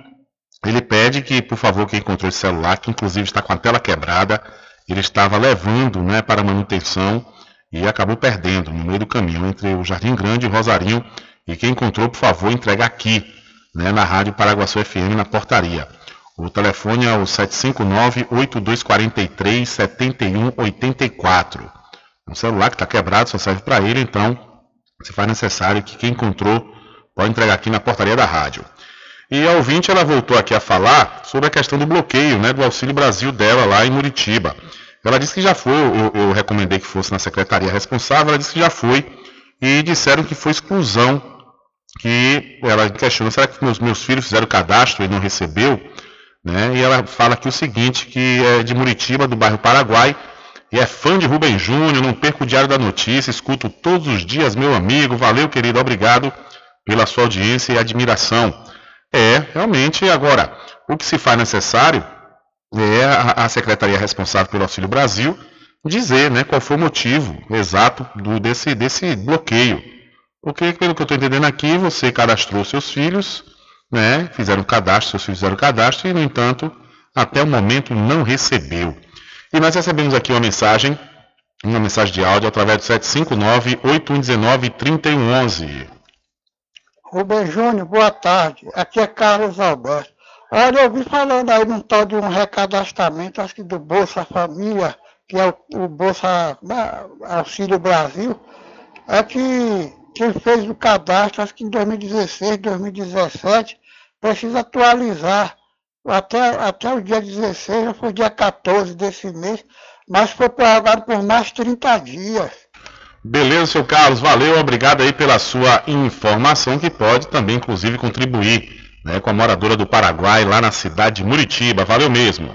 Ele pede que, por favor, quem encontrou esse celular, que inclusive está com a tela quebrada, ele estava levando né, para manutenção e acabou perdendo no meio do caminho entre o Jardim Grande e o Rosarinho. E quem encontrou, por favor, entrega aqui, né, na Rádio Paraguaçu FM, na portaria. O telefone é o 759-8243-7184. Um celular que está quebrado, só serve para ele, então, se faz necessário que quem encontrou pode entregar aqui na portaria da rádio. E a ouvinte ela voltou aqui a falar sobre a questão do bloqueio, né, do Auxílio Brasil dela lá em Muritiba. Ela disse que já foi, eu, eu recomendei que fosse na secretaria responsável, ela disse que já foi e disseram que foi exclusão, que ela questionou, será que meus, meus filhos fizeram cadastro e não recebeu? Né? E ela fala aqui o seguinte, que é de Muritiba, do bairro Paraguai, e é fã de Rubem Júnior, não perco o Diário da Notícia, escuto todos os dias, meu amigo, valeu querido, obrigado pela sua audiência e admiração. É, realmente. Agora, o que se faz necessário é a, Secretaria responsável pelo Auxílio Brasil dizer né, qual foi o motivo exato do, desse, desse bloqueio. Porque, pelo que eu estou entendendo aqui, você cadastrou seus filhos, né, fizeram cadastro, seus filhos fizeram cadastro, e, no entanto, até o momento não recebeu. E nós recebemos aqui uma mensagem, uma mensagem de áudio através do 759-8119-3111. Rubem Júnior, boa tarde. Aqui é Carlos Alberto. Olha, eu vi falando aí num tal de um recadastramento, acho que do Bolsa Família, que é o, o Bolsa né, Auxílio Brasil, é que quem fez o cadastro, acho que em 2016, 2017, precisa atualizar. Até, até o dia 16, já foi dia 14 desse mês, mas foi prorrogado por mais 30 dias. Beleza, seu Carlos, valeu, obrigado aí pela sua informação que pode também, inclusive, contribuir né, com a moradora do Paraguai lá na cidade de Muritiba. Valeu mesmo.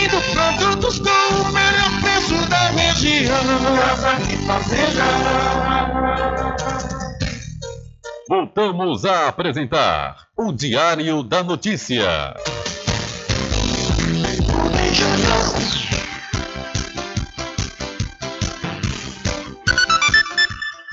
garantindo produtos com o melhor preço da região. Casa e Fazenda. Voltamos a apresentar o Diário da Notícia.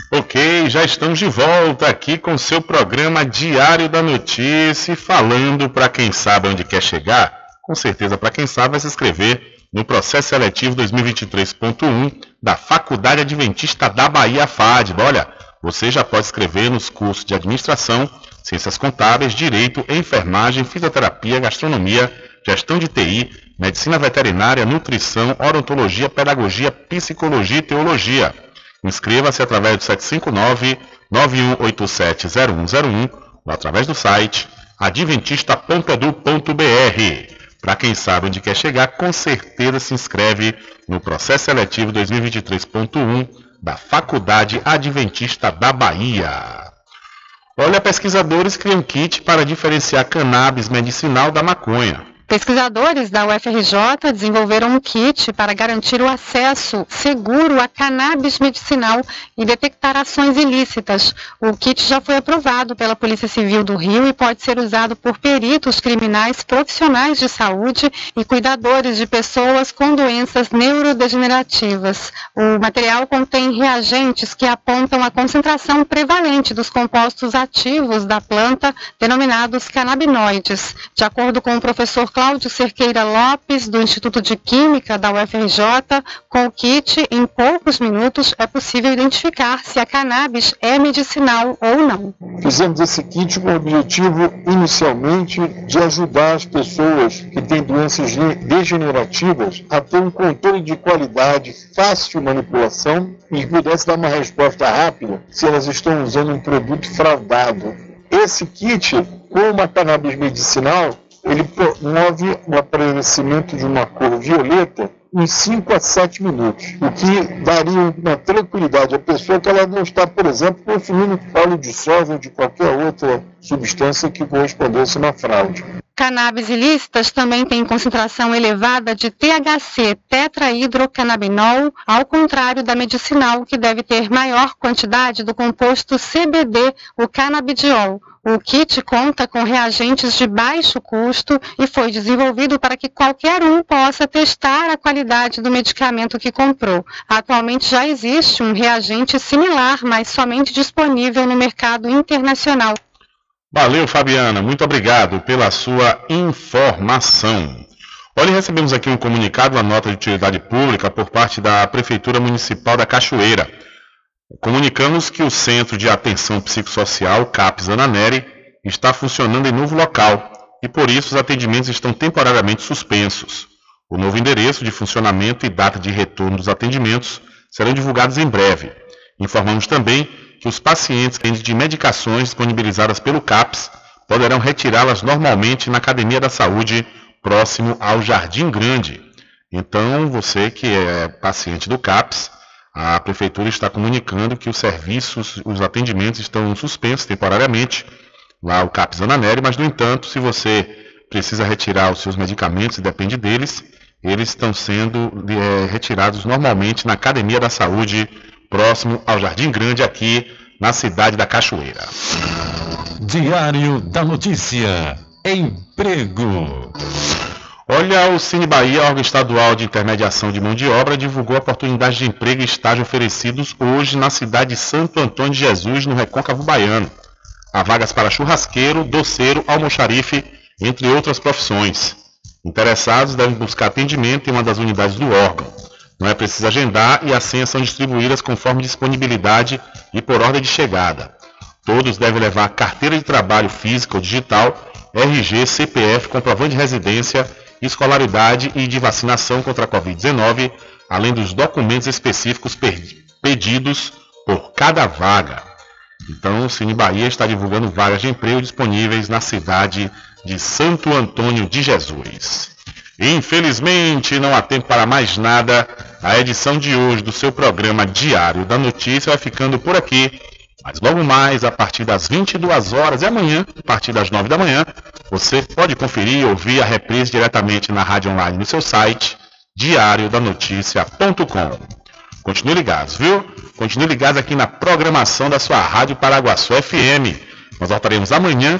Ok, já estamos de volta aqui com seu programa Diário da Notícia, falando para quem sabe onde quer chegar, com certeza para quem sabe vai se inscrever no processo seletivo 2023.1 da Faculdade Adventista da Bahia FAD. Olha, você já pode escrever nos cursos de Administração, Ciências Contábeis, Direito, Enfermagem, Fisioterapia, Gastronomia, Gestão de TI, Medicina Veterinária, Nutrição, Odontologia, Pedagogia, Psicologia e Teologia. Inscreva-se através do 759-9187-0101 ou através do site adventista.edu.br. Para quem sabe onde quer chegar, com certeza se inscreve no processo seletivo 2023.1 da Faculdade Adventista da Bahia. Olha, pesquisadores criam kit para diferenciar cannabis medicinal da maconha. Pesquisadores da UFRJ desenvolveram um kit para garantir o acesso seguro a cannabis medicinal e detectar ações ilícitas. O kit já foi aprovado pela Polícia Civil do Rio e pode ser usado por peritos criminais, profissionais de saúde e cuidadores de pessoas com doenças neurodegenerativas. O material contém reagentes que apontam a concentração prevalente dos compostos ativos da planta, denominados canabinoides. De acordo com o professor Cláudio Cerqueira Lopes, do Instituto de Química da UFRJ, com o kit, em poucos minutos é possível identificar se a cannabis é medicinal ou não. Fizemos esse kit com o objetivo, inicialmente, de ajudar as pessoas que têm doenças de- degenerativas a ter um controle de qualidade, fácil manipulação e pudesse dar uma resposta rápida se elas estão usando um produto fraudado. Esse kit, com uma cannabis medicinal, ele promove o aparecimento de uma cor violeta em 5 a 7 minutos, o que daria uma tranquilidade à pessoa que ela não está, por exemplo, consumindo óleo de soja ou de qualquer outra substância que correspondesse a uma fraude. Cannabis ilícitas também têm concentração elevada de THC, tetrahidrocannabinol, ao contrário da medicinal, que deve ter maior quantidade do composto CBD, o canabidiol. O kit conta com reagentes de baixo custo e foi desenvolvido para que qualquer um possa testar a qualidade do medicamento que comprou. Atualmente já existe um reagente similar, mas somente disponível no mercado internacional. Valeu, Fabiana. Muito obrigado pela sua informação. Olha, recebemos aqui um comunicado, uma nota de utilidade pública por parte da Prefeitura Municipal da Cachoeira. Comunicamos que o Centro de Atenção Psicossocial, CAPS Ananeri, está funcionando em novo local, e por isso os atendimentos estão temporariamente suspensos. O novo endereço de funcionamento e data de retorno dos atendimentos serão divulgados em breve. Informamos também que os pacientes de medicações disponibilizadas pelo CAPS poderão retirá-las normalmente na Academia da Saúde, próximo ao Jardim Grande. Então, você que é paciente do CAPS, a Prefeitura está comunicando que os serviços, os atendimentos estão suspensos temporariamente, lá o CAPS Ananeri, mas, no entanto, se você precisa retirar os seus medicamentos e depende deles, eles estão sendo é, retirados normalmente na Academia da Saúde, próximo ao Jardim Grande, aqui na cidade da Cachoeira. Diário da Notícia. Emprego. Olha, o Cine Bahia, órgão estadual de intermediação de mão de obra, divulgou oportunidades de emprego e estágio oferecidos hoje na cidade de Santo Antônio de Jesus, no Recôncavo Baiano. Há vagas para churrasqueiro, doceiro, almoxarife, entre outras profissões. Interessados devem buscar atendimento em uma das unidades do órgão. Não é preciso agendar e as senhas são distribuídas conforme disponibilidade e por ordem de chegada. Todos devem levar carteira de trabalho física ou digital, RG, CPF, comprovante de residência, escolaridade e de vacinação contra a Covid-19, além dos documentos específicos pedidos por cada vaga. Então, o Cine Bahia está divulgando vagas de emprego disponíveis na cidade de Santo Antônio de Jesus. Infelizmente, não há tempo para mais nada. A edição de hoje do seu programa Diário da Notícia vai ficando por aqui. Mas logo mais, a partir das 22 horas e amanhã, a partir das 9 da manhã, você pode conferir e ouvir a reprise diretamente na rádio online no seu site, diariodanoticia.com. Continue ligados, viu? Continue ligados aqui na programação da sua Rádio Paraguaçu FM. Nós voltaremos amanhã